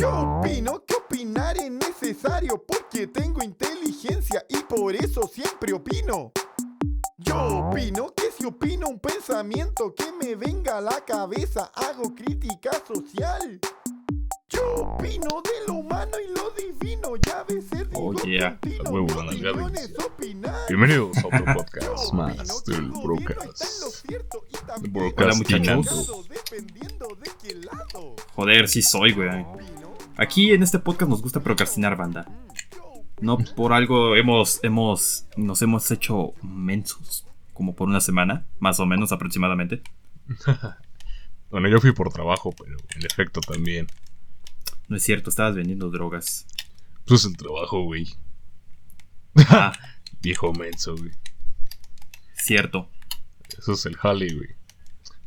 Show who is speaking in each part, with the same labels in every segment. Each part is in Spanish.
Speaker 1: Yo opino que opinar es necesario porque tengo inteligencia y por eso siempre opino. Yo opino que si opino un pensamiento que me venga a la cabeza, hago crítica social. Yo opino de lo humano y lo divino, ya veces digo
Speaker 2: Oh, yeah.
Speaker 3: huevo, la nalgada. Bienvenidos a otro podcast más del Brocast. Brocastinando.
Speaker 2: muchachos.
Speaker 1: de.
Speaker 2: Joder, sí soy, güey. Aquí en este podcast nos gusta procrastinar, banda. No por algo hemos, hemos, nos hemos hecho mensos. Como por una semana, más o menos aproximadamente.
Speaker 3: Bueno, yo fui por trabajo, pero en efecto también.
Speaker 2: No es cierto, estabas vendiendo drogas.
Speaker 3: Pues el trabajo, güey.
Speaker 2: Ah,
Speaker 3: Viejo menso, güey.
Speaker 2: cierto.
Speaker 3: Eso es el jale, güey.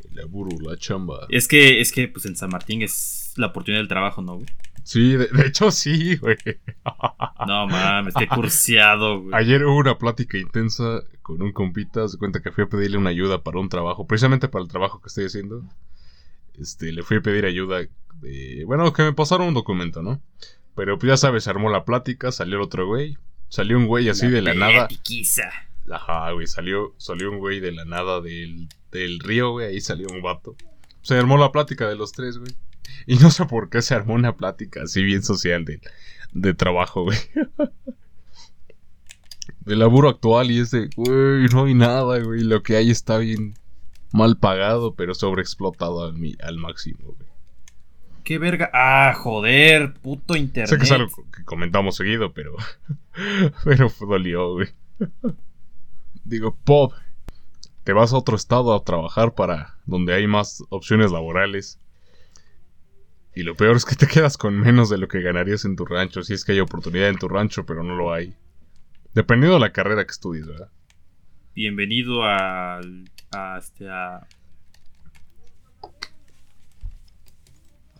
Speaker 3: El laburo, la chamba.
Speaker 2: Es que, es que, pues en San Martín es la oportunidad del trabajo, ¿no, güey?
Speaker 3: Sí, de, de hecho sí, güey.
Speaker 2: No mames, qué cursiado, güey.
Speaker 3: Ayer hubo una plática intensa con un compita. Se cuenta que fui a pedirle una ayuda para un trabajo, precisamente para el trabajo que estoy haciendo. Este, le fui a pedir ayuda de. Bueno, que me pasaron un documento, ¿no? Pero pues ya sabes, se armó la plática, salió el otro güey. Salió un güey así de la nada.
Speaker 2: Piquiza.
Speaker 3: Ajá, güey, salió, salió un güey de la nada del, del río, güey, ahí salió un vato. Se armó la plática de los tres, güey. Y no sé por qué se armó una plática así bien social de, de trabajo, güey. De laburo actual y es de, güey, no hay nada, güey. Lo que hay está bien mal pagado, pero sobreexplotado al, al máximo, güey.
Speaker 2: Qué verga. Ah, joder, puto internet.
Speaker 3: Sé que es algo que comentamos seguido, pero. pero dolió, güey. Digo, Pop, te vas a otro estado a trabajar para donde hay más opciones laborales. Y lo peor es que te quedas con menos de lo que ganarías en tu rancho. Si es que hay oportunidad en tu rancho, pero no lo hay. Dependiendo de la carrera que estudies, ¿verdad?
Speaker 2: Bienvenido al. A este. A,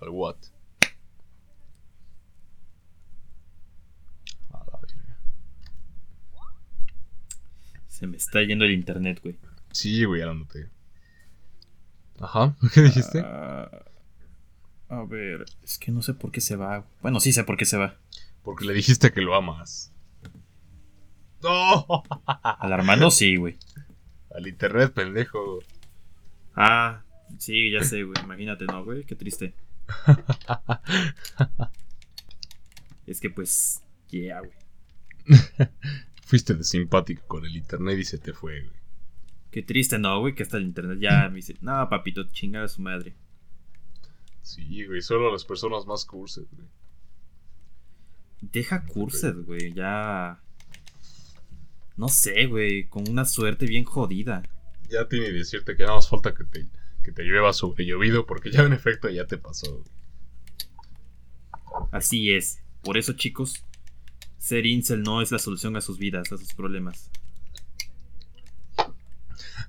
Speaker 3: Al what? A la verga.
Speaker 2: se me está yendo el internet, güey.
Speaker 3: Sí, güey, ya lo noté. Ajá, ¿qué dijiste?
Speaker 2: Ah, a ver, es que no sé por qué se va. Bueno, sí sé por qué se va.
Speaker 3: Porque le dijiste que lo amas. ¡No!
Speaker 2: Al Armando sí, güey.
Speaker 3: Al internet, pendejo.
Speaker 2: Ah, sí, ya sé, güey. Imagínate, ¿no, güey? Qué triste. Es que pues. Yeah, güey.
Speaker 3: Fuiste de simpático con el internet y se te fue, güey.
Speaker 2: Qué triste, ¿no, güey? Que hasta el internet ya me dice. No, papito, chingada a su madre.
Speaker 3: Sí, güey, solo las personas más curses, güey.
Speaker 2: Deja curses, güey. Ya. No sé, güey. Con una suerte bien jodida.
Speaker 3: Ya tiene que decirte que nada más falta que te, que te llueva sobre llovido porque ya en efecto ya te pasó, güey.
Speaker 2: Así es. Por eso, chicos, ser incel no es la solución a sus vidas, a sus problemas.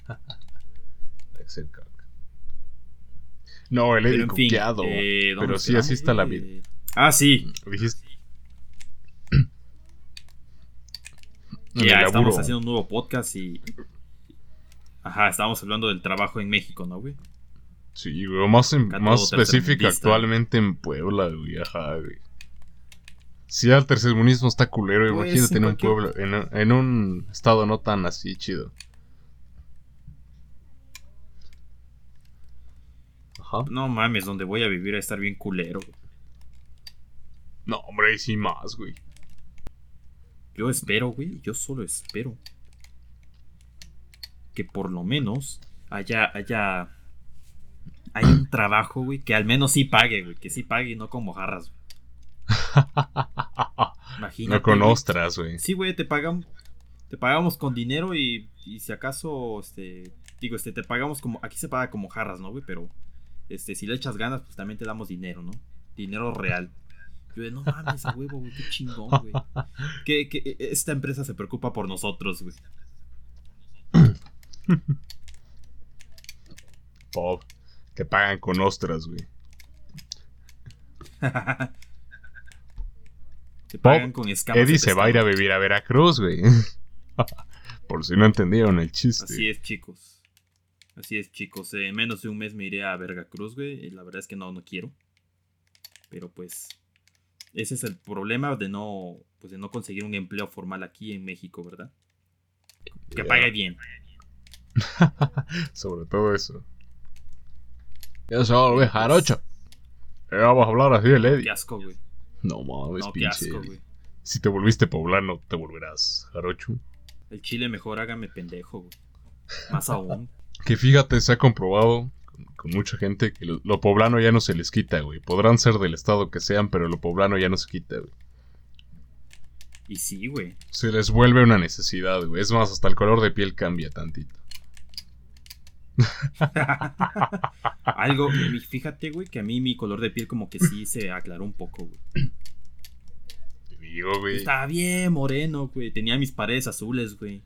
Speaker 3: Excel. No,
Speaker 2: en fin.
Speaker 3: cuqueado.
Speaker 2: eh, ¿dónde
Speaker 3: pero sí, así está la vida.
Speaker 2: Ah, sí.
Speaker 3: Dijiste.
Speaker 2: ya estamos
Speaker 3: laburo.
Speaker 2: haciendo un nuevo podcast y. Ajá, estábamos hablando del trabajo en México, ¿no, güey?
Speaker 3: Sí, güey, más, en- más específica actualmente en Puebla, güey, ajá, güey. Si el tercermunismo está culero,
Speaker 2: Pues,
Speaker 3: imagínate
Speaker 2: en
Speaker 3: un pueblo, en un estado no tan así chido. Ajá.
Speaker 2: No mames, donde voy a vivir a estar bien culero.
Speaker 3: No, hombre, ahí sí más, güey.
Speaker 2: Yo espero, güey, yo solo espero. Que por lo menos haya, haya, haya un trabajo, güey, que al menos sí pague, güey, que sí pague y no con mojarras, güey. Imagínate.
Speaker 3: no con ostras, güey.
Speaker 2: Sí, güey, te pagan, te pagamos con dinero y, y si acaso, este, digo, este, te pagamos como, aquí se paga como jarras, ¿no, güey? Pero, este, si le echas ganas, pues también te damos dinero, ¿no? Dinero real. Yo de, no mames, a huevo, güey, qué chingón, güey. Que, que esta empresa se preocupa por nosotros, güey.
Speaker 3: Pop. Te pagan con ostras, güey.
Speaker 2: te pagan con escamas.
Speaker 3: Eddie se va a ir a vivir a Veracruz, güey. Por si no entendieron el chiste.
Speaker 2: Así es, chicos. Así es, chicos. En menos de un mes me iré a Veracruz, güey. y La verdad es que no, no quiero. Pero pues, ese es el problema de no, pues de no conseguir un empleo formal aquí en México, ¿verdad? Que pague bien.
Speaker 3: Sobre todo eso. Ya se va a volver jarocho. Ya vamos a hablar así de Lady.
Speaker 2: Qué asco, güey.
Speaker 3: No mames,
Speaker 2: No, qué
Speaker 3: pinche.
Speaker 2: asco, güey.
Speaker 3: Si te volviste poblano, te volverás jarocho.
Speaker 2: El chile mejor hágame pendejo, güey. Más aún.
Speaker 3: Que fíjate, se ha comprobado con, mucha gente que lo, lo poblano ya no se les quita, güey. Podrán ser del estado que sean, pero lo poblano ya no se quita, güey.
Speaker 2: Y sí, güey.
Speaker 3: Se les vuelve una necesidad, güey. Es más, hasta el color de piel cambia tantito.
Speaker 2: Algo, fíjate, güey, que a mí mi color de piel como que sí se aclaró un poco, güey.
Speaker 3: Te digo, güey.
Speaker 2: Estaba bien moreno, güey. Tenía mis paredes azules, güey.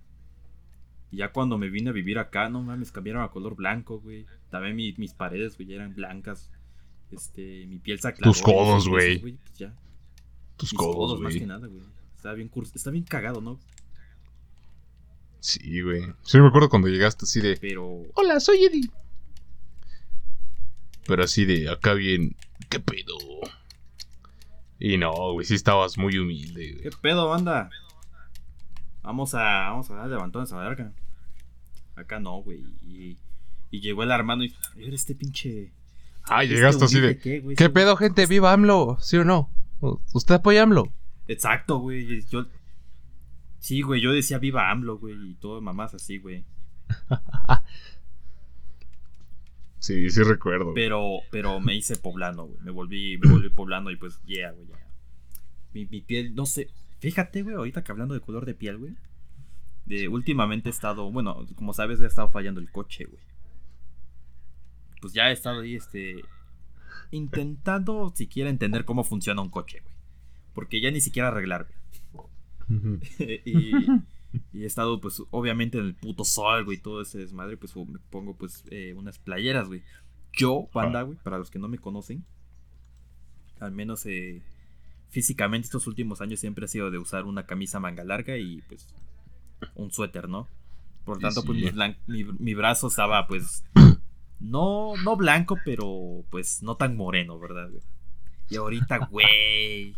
Speaker 2: Y ya cuando me vine a vivir acá, no mames, cambiaron a color blanco, güey. También mi- mis paredes, güey, ya eran blancas. Este, mi piel se aclaró.
Speaker 3: Tus codos,
Speaker 2: y
Speaker 3: güey.
Speaker 2: pues ya.
Speaker 3: Tus
Speaker 2: Mis
Speaker 3: codos,
Speaker 2: codos, más
Speaker 3: güey.
Speaker 2: que nada, güey. Está bien, curs- está bien cagado, ¿no?
Speaker 3: Sí, güey. Sí, me acuerdo cuando llegaste así de.
Speaker 2: Pero.
Speaker 3: Hola, soy Eddie. Pero así de acá bien. ¿Qué pedo? Y no, güey, sí estabas muy humilde,
Speaker 2: ¿Qué
Speaker 3: güey.
Speaker 2: pedo, banda? Vamos a. Vamos a dar levantones a la verga. Acá no, güey. Y, y llegó el hermano y. "Era este pinche.
Speaker 3: Ah,
Speaker 2: este
Speaker 3: llegaste así de.
Speaker 2: qué, güey?
Speaker 3: ¿Qué pedo, gente? ¿Viva AMLO? ¿Sí o no? ¿Usted apoya AMLO?
Speaker 2: Exacto, güey. Yo. Sí, güey, yo decía viva AMLO, güey, y todo mamás así, güey.
Speaker 3: Sí, sí recuerdo.
Speaker 2: Pero, pero me hice poblano, güey. Me volví, me volví poblano y pues, yeah, güey. Mi, mi piel, no sé. Fíjate, güey, ahorita que hablando de color de piel, güey. De, últimamente he estado, bueno, como sabes, he estado fallando el coche, güey. Pues ya he estado ahí, este. Intentando siquiera entender cómo funciona un coche, güey. Porque ya ni siquiera arreglar, güey. Y, y he estado, pues, obviamente en el puto sol, güey, y todo ese desmadre, pues me pongo, pues, eh, unas playeras, güey. Yo, banda, güey, para los que no me conocen, al menos eh, físicamente estos últimos años siempre ha sido de usar una camisa manga larga y, pues, un suéter, ¿no? Por
Speaker 3: Sí,
Speaker 2: tanto, pues,
Speaker 3: sí.
Speaker 2: mi, blan- mi, mi brazo estaba, pues, no, no blanco, pero, pues, no tan moreno, ¿verdad, güey? Y ahorita, güey,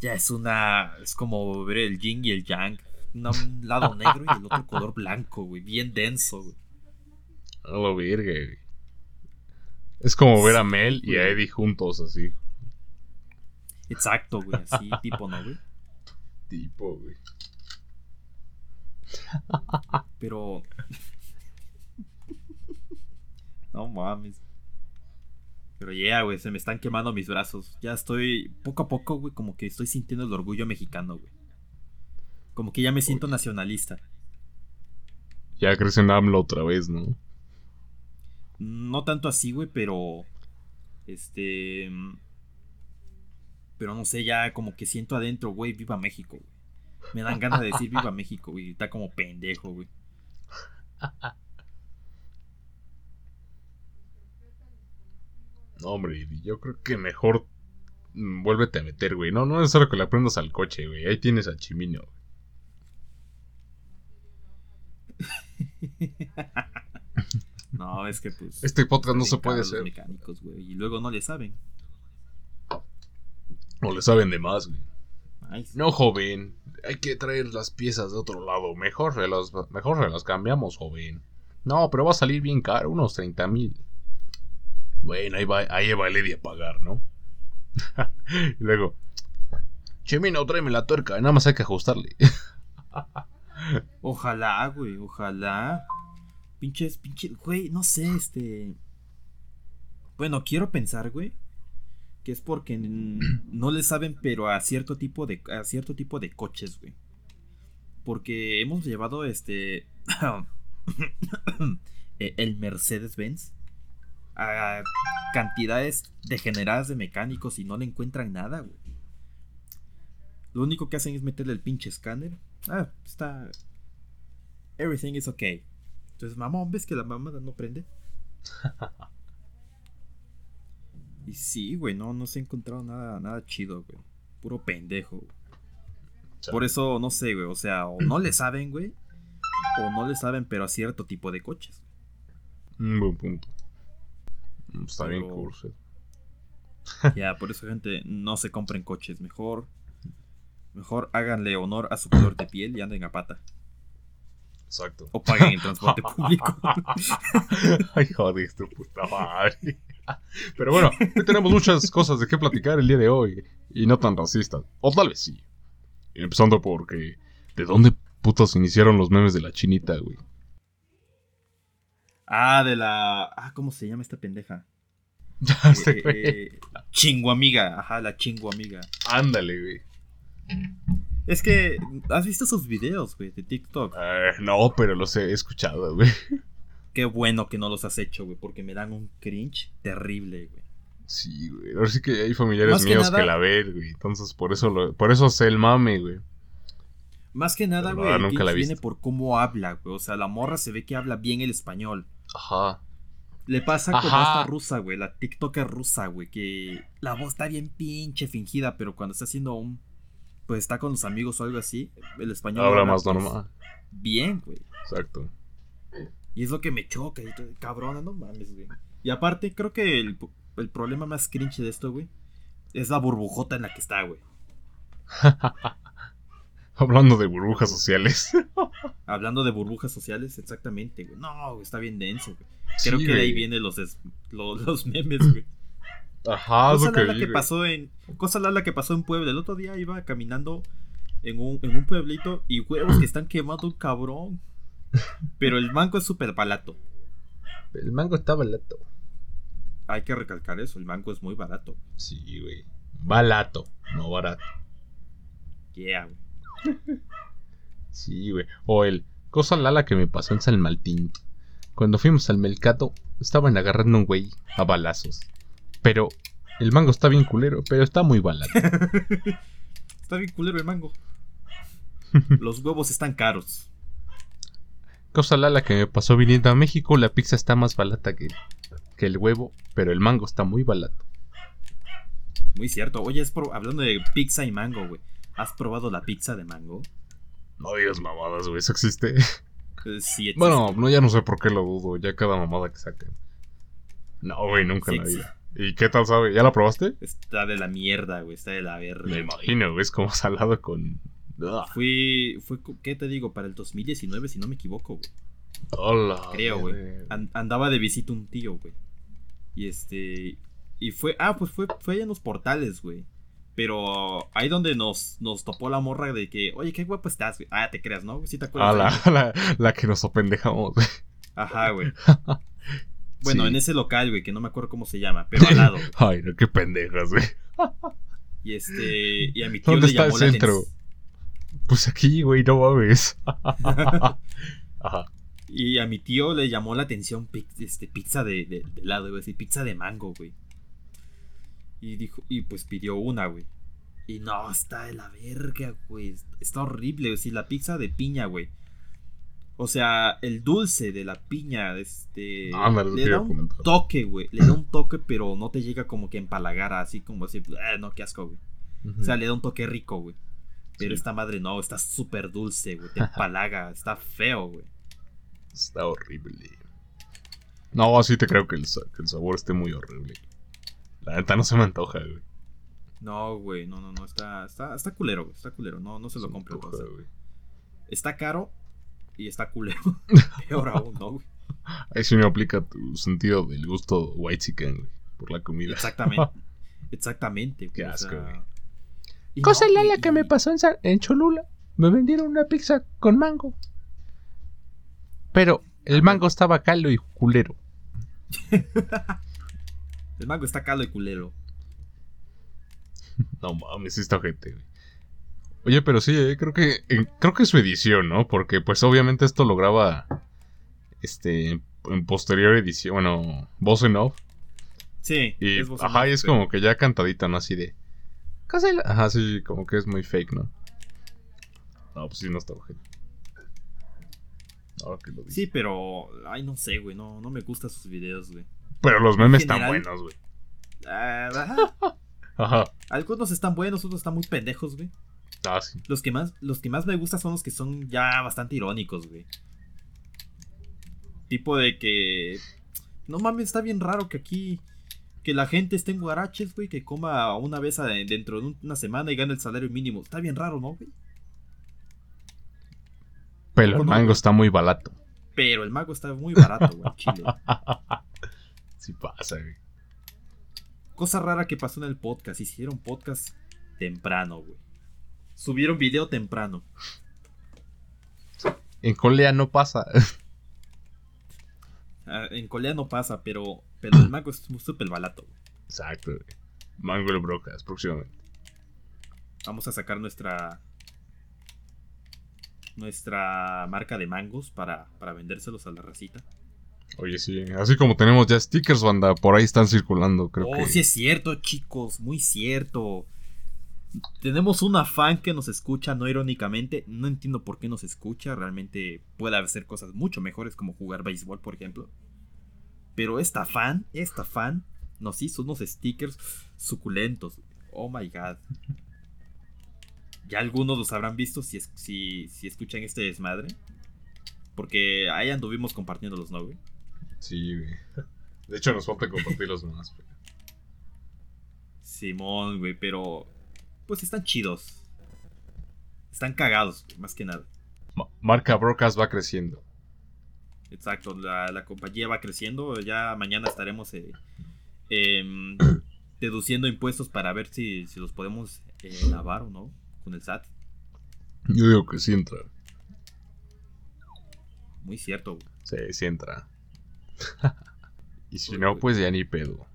Speaker 2: ya es una. Es como ver el yin y el yang. Un lado negro y el otro color blanco, güey. Bien denso, güey.
Speaker 3: A lo güey. Es como ver a Mel y a. Eddie juntos así.
Speaker 2: Exacto, güey. Así, tipo, ¿no, güey?
Speaker 3: Tipo, güey.
Speaker 2: Pero. No mames. Pero ya, güey, se me están quemando mis brazos. Ya estoy, poco a poco, güey, como que estoy sintiendo el orgullo mexicano, güey. Como que ya me siento nacionalista.
Speaker 3: Ya crees en AMLO otra vez, ¿no?
Speaker 2: No tanto así, güey, pero. Este. Pero no sé, ya como que siento adentro, güey, viva México, güey. Me dan ganas de decir viva México, güey. Está como pendejo, güey.
Speaker 3: No, hombre, yo creo que mejor vuélvete a meter, güey. No, no es necesario que le aprendas al coche, güey. Ahí tienes a Chimino. güey.
Speaker 2: No, es que pues.
Speaker 3: Este podcast no
Speaker 2: se
Speaker 3: puede hacer.
Speaker 2: mecánicos, güey. Y luego no le saben.
Speaker 3: O le saben de más, güey.
Speaker 2: Ay,
Speaker 3: No, joven. Hay que traer las piezas de otro lado. Mejor se las, mejor se las cambiamos, joven. No, pero va a salir bien caro, unos 30 mil. Bueno, ahí va, ahí va Eddie a pagar, ¿no? y luego, Chimino, tráeme la tuerca, nada más hay que ajustarle.
Speaker 2: Ojalá, güey, ojalá. Pinches, pinches, güey, no sé, este. Bueno, quiero pensar, güey, que es porque no le saben, pero a cierto tipo de, a cierto tipo de coches, güey. Porque hemos llevado este, eh, el Mercedes-Benz a cantidades degeneradas de mecánicos y no le encuentran nada, güey. Lo único que hacen es meterle el pinche escáner. Ah, está. Everything is okay. Entonces, mamón, ¿ves que la mamada no prende? y sí, güey, no, no se ha encontrado nada, nada chido, güey. Puro pendejo. güey. Por eso, no sé, güey. O sea, o no le saben, güey. O no le saben, pero a cierto tipo de coches.
Speaker 3: Un buen punto. Está bien
Speaker 2: Pero-
Speaker 3: curso.
Speaker 2: Ya, por eso, gente, no se compren coches. Mejor, mejor háganle honor a su color de piel y anden a pata.
Speaker 3: Exacto.
Speaker 2: O paguen el transporte público.
Speaker 3: Ay, joder, tu puta madre. Pero bueno, tenemos muchas cosas de qué platicar el día de hoy. Y no tan racistas. O tal vez sí. Empezando porque. ¿De dónde putos iniciaron los memes de la chinita, güey?
Speaker 2: Ah, de la. Ah, ¿cómo se llama esta pendeja?
Speaker 3: Ya sé,
Speaker 2: Eh, eh, chinguamiga, ajá, la chinguamiga.
Speaker 3: Ándale, güey.
Speaker 2: Es que, ¿has visto sus videos, güey, de TikTok?
Speaker 3: Eh, no, pero los he escuchado, güey.
Speaker 2: Qué bueno que no los has hecho, güey, porque me dan un cringe terrible, güey.
Speaker 3: Sí, güey. Ahora sí que hay familiares
Speaker 2: Más
Speaker 3: míos que,
Speaker 2: nada-
Speaker 3: la ven, güey. Entonces, por eso, lo- por eso sé el mame, güey.
Speaker 2: Más que nada,
Speaker 3: Pero
Speaker 2: güey, el
Speaker 3: nunca la
Speaker 2: viene por cómo habla, güey. O sea, la morra se ve que habla bien el español.
Speaker 3: Ajá.
Speaker 2: Le pasa a esta rusa, güey, la TikToker rusa, güey, que la voz está bien pinche fingida, pero cuando está haciendo un... Pues está con los amigos o algo así, el español...
Speaker 3: Habla
Speaker 2: habla,
Speaker 3: más
Speaker 2: pues,
Speaker 3: normal.
Speaker 2: Bien, güey.
Speaker 3: Exacto.
Speaker 2: Y es lo que me choca, y todo, cabrona, no mames, güey. Y aparte, creo que el, el problema más cringe de esto, güey, es la burbujota en la que está, güey.
Speaker 3: Hablando de burbujas sociales.
Speaker 2: Hablando de burbujas sociales, exactamente, güey. No, güey, está bien denso, güey. Creo
Speaker 3: Sí,
Speaker 2: que de ahí vienen los, los, memes, güey.
Speaker 3: Ajá,
Speaker 2: Cosa
Speaker 3: lo que vi,
Speaker 2: que pasó en. Cosa la que pasó en Puebla. El otro día iba caminando en un, en un pueblito y huevos que están quemando un cabrón. Pero el mango es súper barato.
Speaker 3: El mango está barato.
Speaker 2: Hay que recalcar eso, el mango es muy barato.
Speaker 3: Sí, güey. Barato, no barato.
Speaker 2: Yeah, güey.
Speaker 3: Sí, güey. O el cosa lala que me pasó en San Martín. Cuando fuimos al mercado, estaban agarrando un güey a balazos. Pero el mango está bien culero, pero está muy barato.
Speaker 2: Está bien culero el mango. Los huevos están caros.
Speaker 3: Cosa lala que me pasó viniendo a México, la pizza está más barata que, que el huevo, pero el mango está muy barato.
Speaker 2: Muy cierto. Oye, es pro- hablando de pizza y mango, güey. ¿Has probado la pizza de mango?
Speaker 3: No digas mamadas, güey, eso existe.
Speaker 2: Eh, sí, existe.
Speaker 3: Bueno, no, ya no sé por qué lo dudo, ya cada mamada que saquen. No, güey, nunca
Speaker 2: Sí
Speaker 3: en la vida. ¿Y qué tal sabe? ¿Ya la probaste?
Speaker 2: Está de la mierda, güey. Está de la
Speaker 3: Me
Speaker 2: verga.
Speaker 3: imagino, güey, es como salado con... Ah,
Speaker 2: Fui, fue, ¿qué te digo? Para el 2019, si no me equivoco, güey.
Speaker 3: Hola.
Speaker 2: Creo, güey. An- andaba de visita un tío, güey. Y este. Y fue. Ah, pues fue, fue en los portales, güey. Pero ahí donde nos, nos topó la morra de que, oye, qué guapo estás, güey. Ah, te creas, ¿no? Sí, te
Speaker 3: Ah,
Speaker 2: acuerdas.
Speaker 3: la,
Speaker 2: de ahí?
Speaker 3: la, la que nos apendejamos, güey.
Speaker 2: Ajá, güey. Bueno,
Speaker 3: Sí.
Speaker 2: en ese local, güey, que no me acuerdo cómo se llama, pero al lado.
Speaker 3: Ay, no, qué pendejas, güey.
Speaker 2: Y este. Y a mi tío
Speaker 3: ¿Dónde
Speaker 2: le
Speaker 3: está el
Speaker 2: la
Speaker 3: centro?
Speaker 2: atención.
Speaker 3: Pues aquí, güey, no mames. Ajá.
Speaker 2: Y a mi tío le llamó la atención este, pizza de, de, de helado, iba a decir, pizza de mango, güey. Y dijo, y pues pidió una, güey. Y no, está de la verga, güey. Está horrible, güey. Sí, la pizza de piña, güey. O sea, el dulce de la piña, este.
Speaker 3: Ándale, te
Speaker 2: le
Speaker 3: iba
Speaker 2: da
Speaker 3: a
Speaker 2: un
Speaker 3: comentar.
Speaker 2: toque, güey. Le da un toque, pero no te llega como que empalagar, así como así, "Ah, no, qué asco, güey. O sea, le da un toque rico, güey. Pero
Speaker 3: Sí.
Speaker 2: esta madre no, está súper dulce, güey. Te empalaga, está feo, güey.
Speaker 3: Está horrible. No, sí te creo que el, que el sabor esté muy horrible. La neta no se me antoja, güey.
Speaker 2: No, güey, no, no, no, está, está, está culero, güey, está culero, no, no se lo compro.
Speaker 3: antoja.
Speaker 2: Está caro y está culero. Peor aún, ¿no, güey?
Speaker 3: Ahí sí me aplica tu sentido del gusto white chicken, güey. Por la comida.
Speaker 2: Exactamente. Exactamente.
Speaker 3: Qué
Speaker 2: güey, o
Speaker 3: asco,
Speaker 2: sea,
Speaker 3: güey.
Speaker 4: Cosa
Speaker 2: no,
Speaker 4: lala que me pasó en, Cholula. Me vendieron una pizza con mango. Pero el mango estaba calo y culero.
Speaker 2: El mango está calo y culero.
Speaker 3: No mames, sí está gente, güey. Oye, pero sí, eh, creo que en- creo que su edición, ¿no? Porque pues obviamente esto lo graba este en, en posterior edición, bueno, voz en off
Speaker 2: Sí.
Speaker 3: y
Speaker 2: es voz
Speaker 3: ajá,
Speaker 2: en
Speaker 3: y es
Speaker 2: pero-
Speaker 3: como que ya cantadita, ¿no? Así de
Speaker 4: Cosa la-
Speaker 3: Ajá, sí, como que es muy fake, ¿no? No, pues sí no está ojete. Ahora que lo dices.
Speaker 2: Sí, pero. Ay, no sé, güey. No, no me gustan sus videos, güey.
Speaker 3: Pero los memes están buenos, güey.
Speaker 2: Ah, ajá.
Speaker 3: Ajá.
Speaker 2: Algunos están buenos, otros están muy pendejos, güey.
Speaker 3: Ah, sí.
Speaker 2: Los que más, los que más me gustan son los que son ya bastante irónicos, güey. Tipo de que. No mames, está bien raro que aquí. Que la gente esté en guaraches, güey, que coma una vez a- dentro de un- una semana y gane el salario mínimo. Está bien raro, ¿no, güey?
Speaker 3: Pero el
Speaker 2: ¿Cómo no,
Speaker 3: mango está muy barato.
Speaker 2: Pero el mago está muy barato, güey, Chile.
Speaker 3: Sí pasa, güey.
Speaker 2: Cosa rara que pasó en el podcast. Hicieron podcast temprano, güey. Subieron video temprano.
Speaker 3: En Colea no pasa.
Speaker 2: Ah, en Colea no pasa, pero, pero el mago es súper barato, güey.
Speaker 3: Exacto, güey. Mango el Brocas, próximamente.
Speaker 2: Vamos a sacar nuestra. Nuestra marca de mangos para, para vendérselos a la racita.
Speaker 3: Oye, sí. Así como tenemos ya stickers, banda, por ahí están circulando, creo
Speaker 2: oh,
Speaker 3: que.
Speaker 2: sí es cierto, chicos, muy cierto. Tenemos una fan que nos escucha, no irónicamente. No entiendo por qué nos escucha. Realmente puede hacer cosas mucho mejores como jugar béisbol, por ejemplo. Pero esta fan, esta fan, nos hizo unos stickers suculentos. Oh my god. Ya algunos los habrán visto si, es- si, si escuchan este desmadre. Porque ahí anduvimos compartiéndolos, ¿no, güey?
Speaker 3: Sí, güey. De hecho, nos falta compartirlos más. güey.
Speaker 2: Simón, güey, pero. Pues están chidos. Están cagados, güey, más que nada.
Speaker 3: Ma- Marca Brocas va creciendo.
Speaker 2: Exacto, la, la compañía va creciendo. Ya mañana estaremos eh, em, deduciendo impuestos para ver si, si los podemos eh, lavar o no con el SAT.
Speaker 3: Yo digo que sí entra.
Speaker 2: Muy cierto, güey.
Speaker 3: Sí, sí entra. y si
Speaker 2: Uy,
Speaker 3: no,
Speaker 2: güey.
Speaker 3: pues ya ni pedo.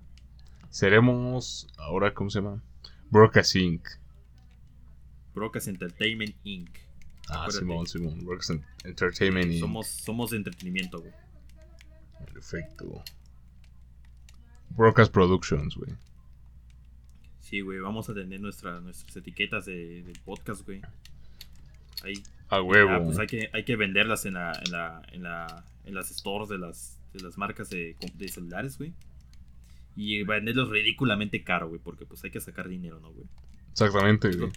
Speaker 3: Seremos. Ahora, ¿cómo se llama? Brocas Inc.
Speaker 2: Brocas Entertainment Inc.
Speaker 3: Ah,
Speaker 2: Acuérdate.
Speaker 3: Simón, Simón. En- Entertainment Inc.
Speaker 2: Somos, somos de entretenimiento, güey.
Speaker 3: Perfecto. Brocas Productions, güey.
Speaker 2: Sí, güey, vamos a tener nuestra, nuestras etiquetas de, de podcast, güey. Ahí
Speaker 3: A huevo.
Speaker 2: Ah, pues hay que, hay que venderlas en la, en la, en la, en las stores de las, de las marcas de, de celulares, güey. Y venderlos ridículamente caro, güey, porque pues hay que sacar dinero, ¿no, güey?
Speaker 3: Exactamente, güey.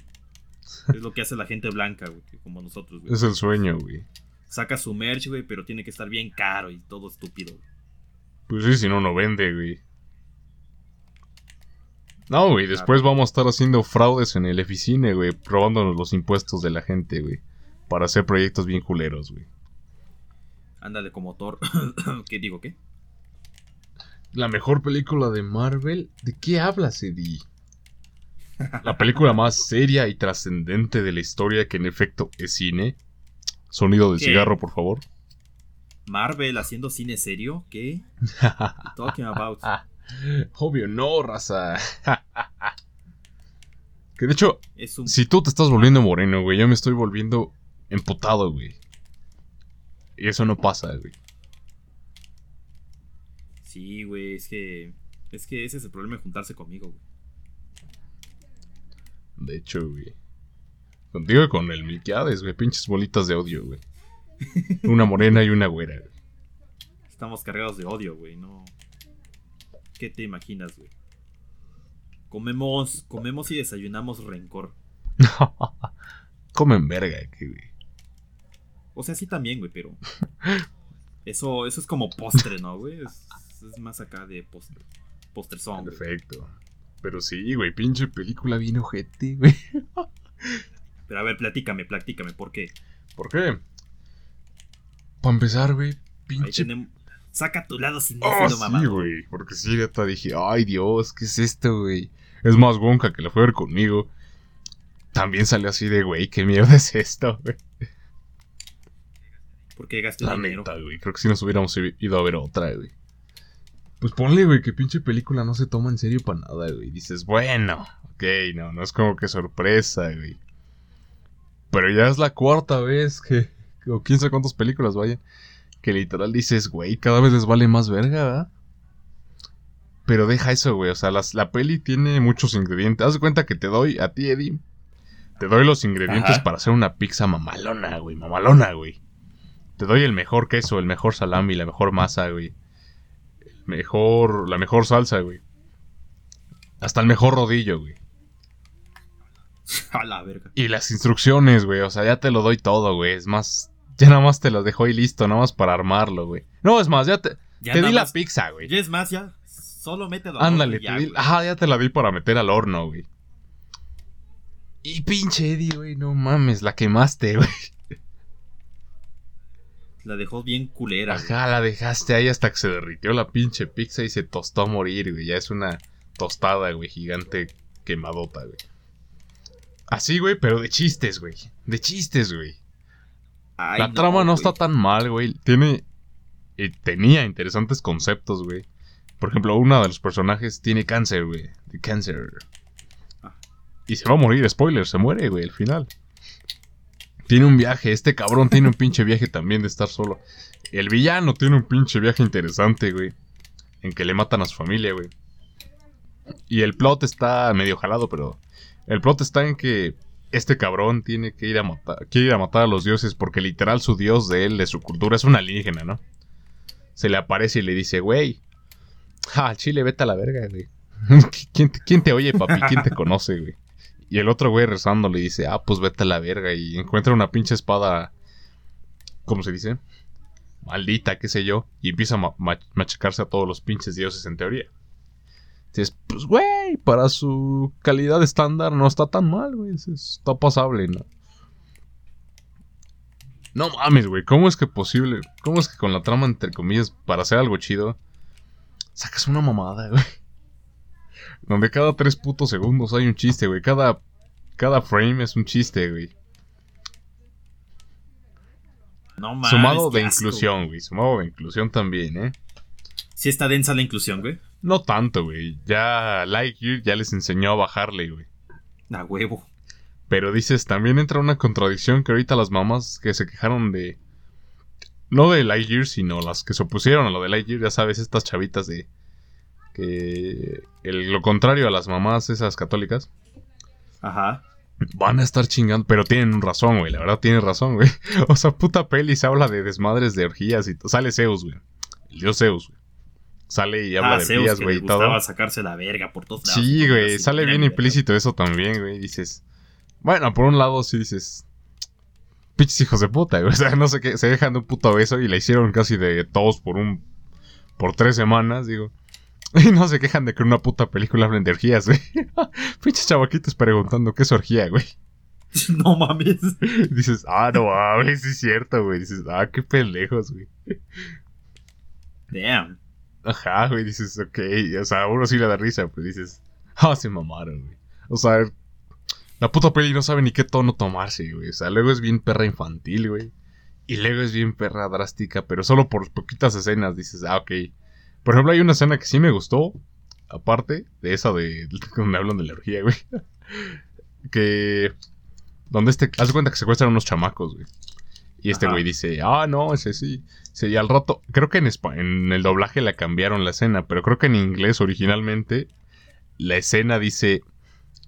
Speaker 2: Es lo que hace la gente blanca, güey, como nosotros, güey.
Speaker 3: Es el sueño, güey.
Speaker 2: Saca su merch, güey, pero tiene que estar bien caro y todo estúpido. güey.
Speaker 3: Pues sí, si no, no vende, güey. No, güey, después vamos a estar haciendo fraudes en el Eficine, güey, robándonos los impuestos de la gente, güey. Para hacer proyectos bien culeros, güey.
Speaker 2: Ándale como Thor. ¿Qué digo, qué?
Speaker 3: La mejor película de Marvel. ¿De qué hablas, Eddie? La película más seria y trascendente de la historia que en efecto es cine. Sonido de
Speaker 2: ¿Qué?
Speaker 3: cigarro, por favor.
Speaker 2: Marvel haciendo cine serio, ¿qué? Talking about.
Speaker 3: Obvio, no, raza. que de hecho,
Speaker 2: Es un
Speaker 3: si tú te estás volviendo moreno, güey, yo me estoy volviendo emputado, güey. Y eso no pasa, güey.
Speaker 2: Sí, güey, es que. Es que ese es el problema de juntarse conmigo, güey.
Speaker 3: De hecho, güey. Contigo y con el Milquiades, güey. Pinches bolitas de odio, güey. Una morena y una güera, güey.
Speaker 2: Estamos cargados de odio, güey, no. ¿Qué te imaginas, güey? Comemos, comemos y desayunamos rencor.
Speaker 3: Comen verga, aquí, güey.
Speaker 2: O sea, sí también, güey, pero. Eso, eso es como postre, ¿no, güey? Es, es más acá de postre. Güey.
Speaker 3: Perfecto. Pero sí, güey, pinche película bien ojete, güey.
Speaker 2: Pero a ver, platícame, platícame, ¿por qué?
Speaker 3: ¿Por qué? Para empezar, güey,
Speaker 2: Ahí
Speaker 3: pinche
Speaker 2: tenemos. Saca tu lado sin
Speaker 3: Oh,
Speaker 2: decirlo, mamá.
Speaker 3: sí, güey. Porque sí, neta dije, ay Dios, ¿qué es esto, güey? Es más Wonka que la fue a ver conmigo. También salió así de, güey, ¿qué mierda es esto, güey?
Speaker 2: ¿Por qué gasté
Speaker 3: La
Speaker 2: dinero?
Speaker 3: neta, güey. Creo que si nos hubiéramos ido a ver otra, güey. Pues ponle, güey, que pinche película no se toma en serio para nada, güey. Dices, bueno, ok, no, no es como que sorpresa, güey. Pero ya es la cuarta vez que, o quién sabe cuántas películas vayan, que literal dices, güey, cada vez les vale más verga, ¿verdad? Pero deja eso, güey. O sea, las- la peli tiene muchos ingredientes. Haz de cuenta que te doy a ti, Eddie. Te doy los ingredientes
Speaker 2: Ajá.
Speaker 3: para hacer una pizza mamalona, güey. Mamalona, güey. Te doy el mejor queso, el mejor salami, la mejor masa, güey. Mejor, la mejor salsa, güey. Hasta el mejor rodillo, güey.
Speaker 2: A la verga.
Speaker 3: Y las instrucciones, güey. O sea, ya te lo doy todo, güey. Es más, ya nada más te las dejo ahí listo, nada más para armarlo, güey. No, es más, ya te,
Speaker 2: Ya
Speaker 3: te di la pizza, güey.
Speaker 2: Ya es más, ya. Solo mételo al
Speaker 3: Ándale,
Speaker 2: y ya,
Speaker 3: te di- ajá, ya te la di para meter al horno, güey. Y pinche Eddie, güey, no mames, la quemaste, güey.
Speaker 2: La dejó bien culera. güey.
Speaker 3: Ajá, la dejaste ahí hasta que se derritió la pinche pizza y se tostó a morir, güey. Ya es una tostada, güey, gigante quemadota, güey. Así, güey, pero de chistes, güey. De chistes, güey.
Speaker 2: Ay,
Speaker 3: la trama no
Speaker 2: güey.
Speaker 3: está tan mal, güey. Tiene. eh, tenía interesantes conceptos, güey. Por ejemplo, uno de los personajes tiene cáncer, güey. De cáncer.
Speaker 2: Ah.
Speaker 3: Y se va a morir, spoiler, se muere, güey, al final. Tiene un viaje, este cabrón tiene un pinche viaje también de estar solo. El villano tiene un pinche viaje interesante, güey. En que le matan a su familia, güey. Y el plot está medio jalado, pero. El plot está en que este cabrón tiene que ir a matar, quiere ir a matar a los dioses porque literal su dios de él, de su cultura, es un alienígena, ¿no? Se le aparece y le dice, güey, ah, chile, vete a la verga, güey. ¿Quién te, quién te oye, papi? ¿Quién te conoce, güey? Y el otro güey rezando le dice, ah, pues vete a la verga. Y encuentra una pinche espada, ¿cómo se dice? Maldita, qué sé yo. Y empieza a ma- ma- machacarse a todos los pinches dioses en teoría. Dices, pues, güey, para su calidad estándar no está tan mal, güey. es- Está pasable, ¿no? No mames, güey. ¿Cómo es que posible? ¿Cómo es que con la trama, entre comillas, para hacer algo chido, sacas una mamada, güey? Donde cada tres putos segundos hay un chiste, güey. Cada, cada frame es un chiste, güey.
Speaker 2: No mames.
Speaker 3: Sumado de
Speaker 2: asco,
Speaker 3: inclusión, güey. Sumado de inclusión también, ¿eh?
Speaker 2: Sí está densa la inclusión, güey.
Speaker 3: No tanto, güey. Ya Lightyear ya les enseñó a bajarle, güey.
Speaker 2: A huevo.
Speaker 3: Pero dices, también entra una contradicción que ahorita las mamás que se quejaron de... No de Lightyear, sino las que se opusieron a lo de Lightyear, ya sabes, estas chavitas de... Que... el- lo contrario a las mamás esas católicas.
Speaker 2: Ajá.
Speaker 3: Van a estar chingando, pero tienen razón, güey. La verdad tienen razón, güey. O sea, puta peli se habla de desmadres de orgías y todo. Sale Zeus, güey. El dios Zeus, güey. Sale y habla
Speaker 2: ah,
Speaker 3: de
Speaker 2: Zeus,
Speaker 3: orgías, güey, y todo.
Speaker 2: sacarse la verga por todos lados.
Speaker 3: Sí, güey, sale bien implícito eso también, güey. Dices, bueno, por un lado sí dices, pinches hijos de puta, güey. O sea, no sé qué, se dejan de un puto beso y la hicieron casi de todos por un, por tres semanas, digo. Y no se quejan de que en una puta película hablen de orgías, güey. pinches chavaquitos preguntando qué es orgía, güey.
Speaker 2: No mames.
Speaker 3: Dices, ah, no mames, sí es cierto, güey. Dices, ah, qué pendejos, güey.
Speaker 2: Damn.
Speaker 3: Ajá, güey, dices, ok, o sea, uno sí le da risa, pues dices, ah, se mamaron, güey. O sea, la puta peli no sabe ni qué tono tomarse, güey. O sea, luego es bien perra infantil, güey. Y luego es bien perra drástica, pero solo por poquitas escenas dices, ah, ok. Por ejemplo, hay una escena que sí me gustó, aparte de esa de donde hablan de la orgía, güey. que... Donde este... Haz de cuenta que secuestran unos chamacos, güey. Y este
Speaker 2: Ajá.
Speaker 3: güey dice, ah, no, ese sí. Sí, y al rato, creo que en, el doblaje la cambiaron la escena, pero creo que en inglés originalmente la escena dice,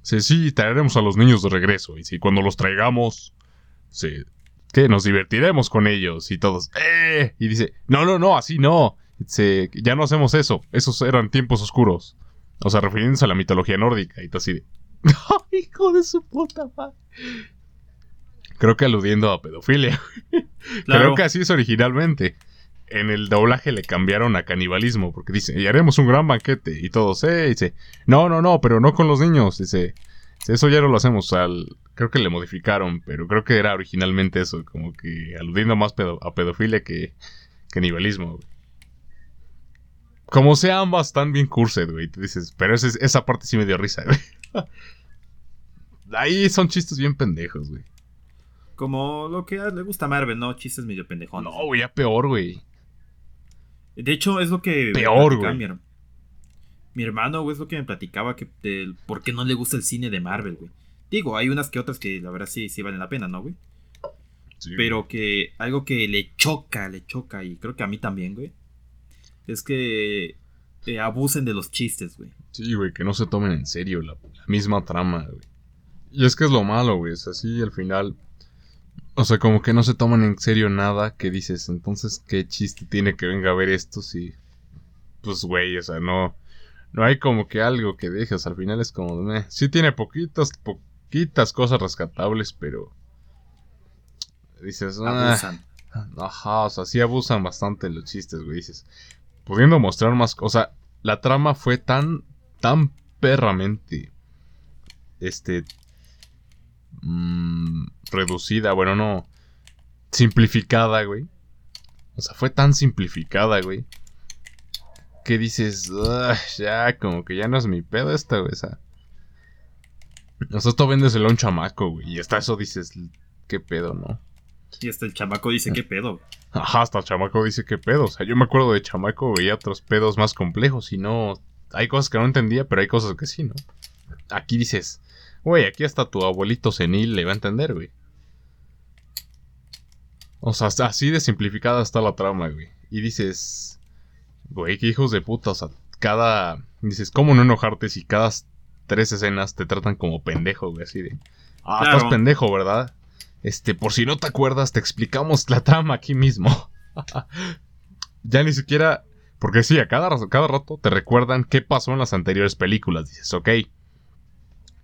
Speaker 3: sí, sí, traeremos a los niños de regreso, y si cuando los traigamos, sí, que nos divertiremos con ellos, y todos, ¡eh! Y dice, no, no, no, así no, dice, ya no hacemos eso, esos eran tiempos oscuros. O sea, refiriéndose a la mitología nórdica, y todo así de, hijo de su puta madre. Creo que aludiendo a pedofilia.
Speaker 2: Claro.
Speaker 3: Creo que así es originalmente. En el doblaje le cambiaron a canibalismo, porque dice, y haremos un gran banquete. Y todos, eh, dice, no, no, no, pero no con los niños. Dice, eso ya no lo hacemos. El- creo que le modificaron, pero creo que era originalmente eso, como que aludiendo más pedo- a pedofilia que canibalismo, güey. Como sea, ambas están bien cursed, güey. Dices, pero ese- esa parte sí me dio risa, güey. Ahí son chistes bien pendejos, güey.
Speaker 2: Como lo que le gusta a Marvel, ¿no? Chistes medio pendejones.
Speaker 3: No, güey, ya peor, güey.
Speaker 2: De hecho, es lo que.
Speaker 3: Peor, güey.
Speaker 2: Mi, her- mi hermano, güey, es lo que me platicaba que del por qué no le gusta el cine de Marvel, güey. Digo, hay unas que otras que la verdad sí, sí valen la pena, ¿no, güey?
Speaker 3: Sí,
Speaker 2: Pero que algo que le choca, le choca, y creo que a mí también, güey. Es que eh, abusen de los chistes, güey.
Speaker 3: Sí, güey, que no se tomen en serio la, la misma trama, güey. Y es que es lo malo, güey. Es así al final. O sea, como que no se toman en serio nada que dices. Entonces, ¿qué chiste tiene que venga a ver esto si. Pues, güey, o sea, no. No hay como que algo que dejes. Al final es como. meh. Sí tiene poquitas, poquitas cosas rescatables, pero. Dices, ah,
Speaker 2: Abusan.
Speaker 3: Ajá, o sea, sí abusan bastante los chistes, güey. Dices, pudiendo mostrar más. Sea, la trama fue tan, tan perramente, este, mm, reducida, bueno, no, simplificada, güey. O sea, fue tan simplificada, güey. Que dices, "Ugh, ya, como que ya no es mi pedo esta, güey. O sea, o sea, esto véndeselo a un chamaco, güey. Y hasta eso dices, qué pedo, ¿no?
Speaker 2: Y hasta el chamaco dice, ¿qué pedo?
Speaker 3: Ajá, hasta el chamaco dice qué pedo. O sea, yo me acuerdo de chamaco, veía otros pedos más complejos y no. Hay cosas que no entendía, pero hay cosas que sí, ¿no? Aquí dices, güey, aquí hasta tu abuelito senil le va a entender, güey. O sea, así de simplificada está la trama, güey. Y dices, güey, qué hijos de puta. O sea, cada. Dices, ¿cómo no enojarte si cada tres escenas te tratan como pendejo, güey? Así de. Ah,
Speaker 2: Claro.
Speaker 3: estás pendejo, ¿verdad? Este, por si no te acuerdas, te explicamos la trama aquí mismo. ya ni siquiera. Porque sí, a cada, cada rato te recuerdan qué pasó en las anteriores películas. Dices, ok.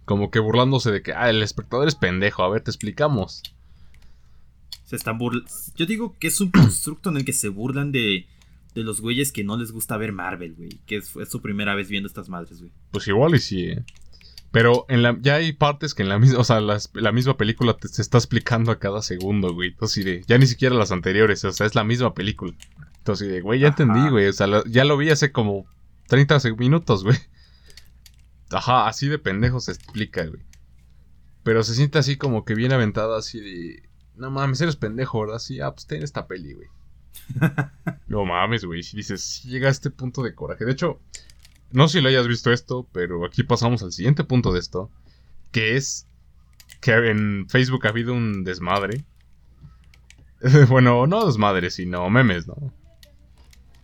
Speaker 3: Como que burlándose de que, ah, el espectador es pendejo. A ver, te explicamos.
Speaker 2: Se están burlando. Yo digo que es un constructo en el que se burlan de, de los güeyes que no les gusta ver Marvel, güey. Que es, es su primera vez viendo estas madres, güey.
Speaker 3: Pues igual y sí, ¿eh? Pero en la, ya hay partes que en la misma, o sea, las- la misma película te, se está explicando a cada segundo, güey. Entonces, de, ya ni siquiera las anteriores, o sea, es la misma película. Entonces, de, güey, ya
Speaker 2: Ajá.
Speaker 3: entendí, güey. O sea, ya lo vi hace como 30 seg- minutos, güey. Ajá, así de pendejo se explica, güey. Pero se siente así como que bien aventada, así de, no mames, eres pendejo, ¿verdad? Sí, ah, pues ten esta peli, güey. no mames, güey. Si dices, sí llega a este punto de coraje. De hecho, no sé si lo hayas visto esto, pero aquí pasamos al siguiente punto de esto, que es que en Facebook ha habido un desmadre. bueno, no desmadre, sino memes, ¿no?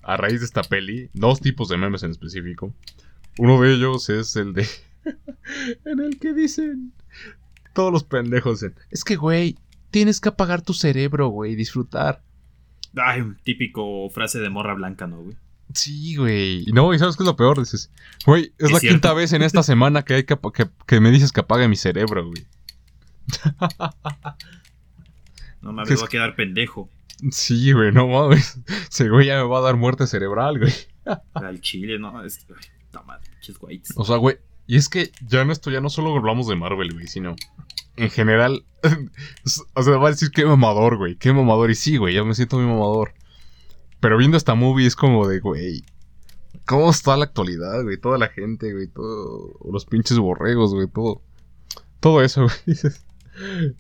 Speaker 3: A raíz de esta peli, dos tipos de memes en específico. Uno de ellos es el de... en el que dicen... Todos los pendejos en...
Speaker 4: Es que, güey, tienes que apagar tu cerebro, güey, disfrutar.
Speaker 2: Ay, típico frase de morra blanca, ¿no, güey?
Speaker 3: Sí, güey. No, ¿y sabes qué es lo peor? Dices, güey, es
Speaker 2: Es
Speaker 3: la
Speaker 2: cierto.
Speaker 3: quinta vez en esta semana que, hay que, que, que me dices que apague mi cerebro, güey.
Speaker 2: No mames,
Speaker 3: ¿Qué es
Speaker 2: voy a quedar pendejo.
Speaker 3: Sí, güey, no mames. Ese güey ya me va a dar muerte cerebral, güey.
Speaker 2: Al chile, ¿no? Es, madre, pinches whites.
Speaker 3: O sea, güey, y es que ya en esto ya no solo hablamos de Marvel, güey, sino en general. o sea, va a decir qué mamador, güey, qué mamador. Y sí, güey, ya me siento muy mamador. Pero viendo esta movie es como de, güey, ¿cómo está la actualidad, güey? Toda la gente, güey, todo. Los pinches borregos, güey, todo. Todo eso, güey. Dices,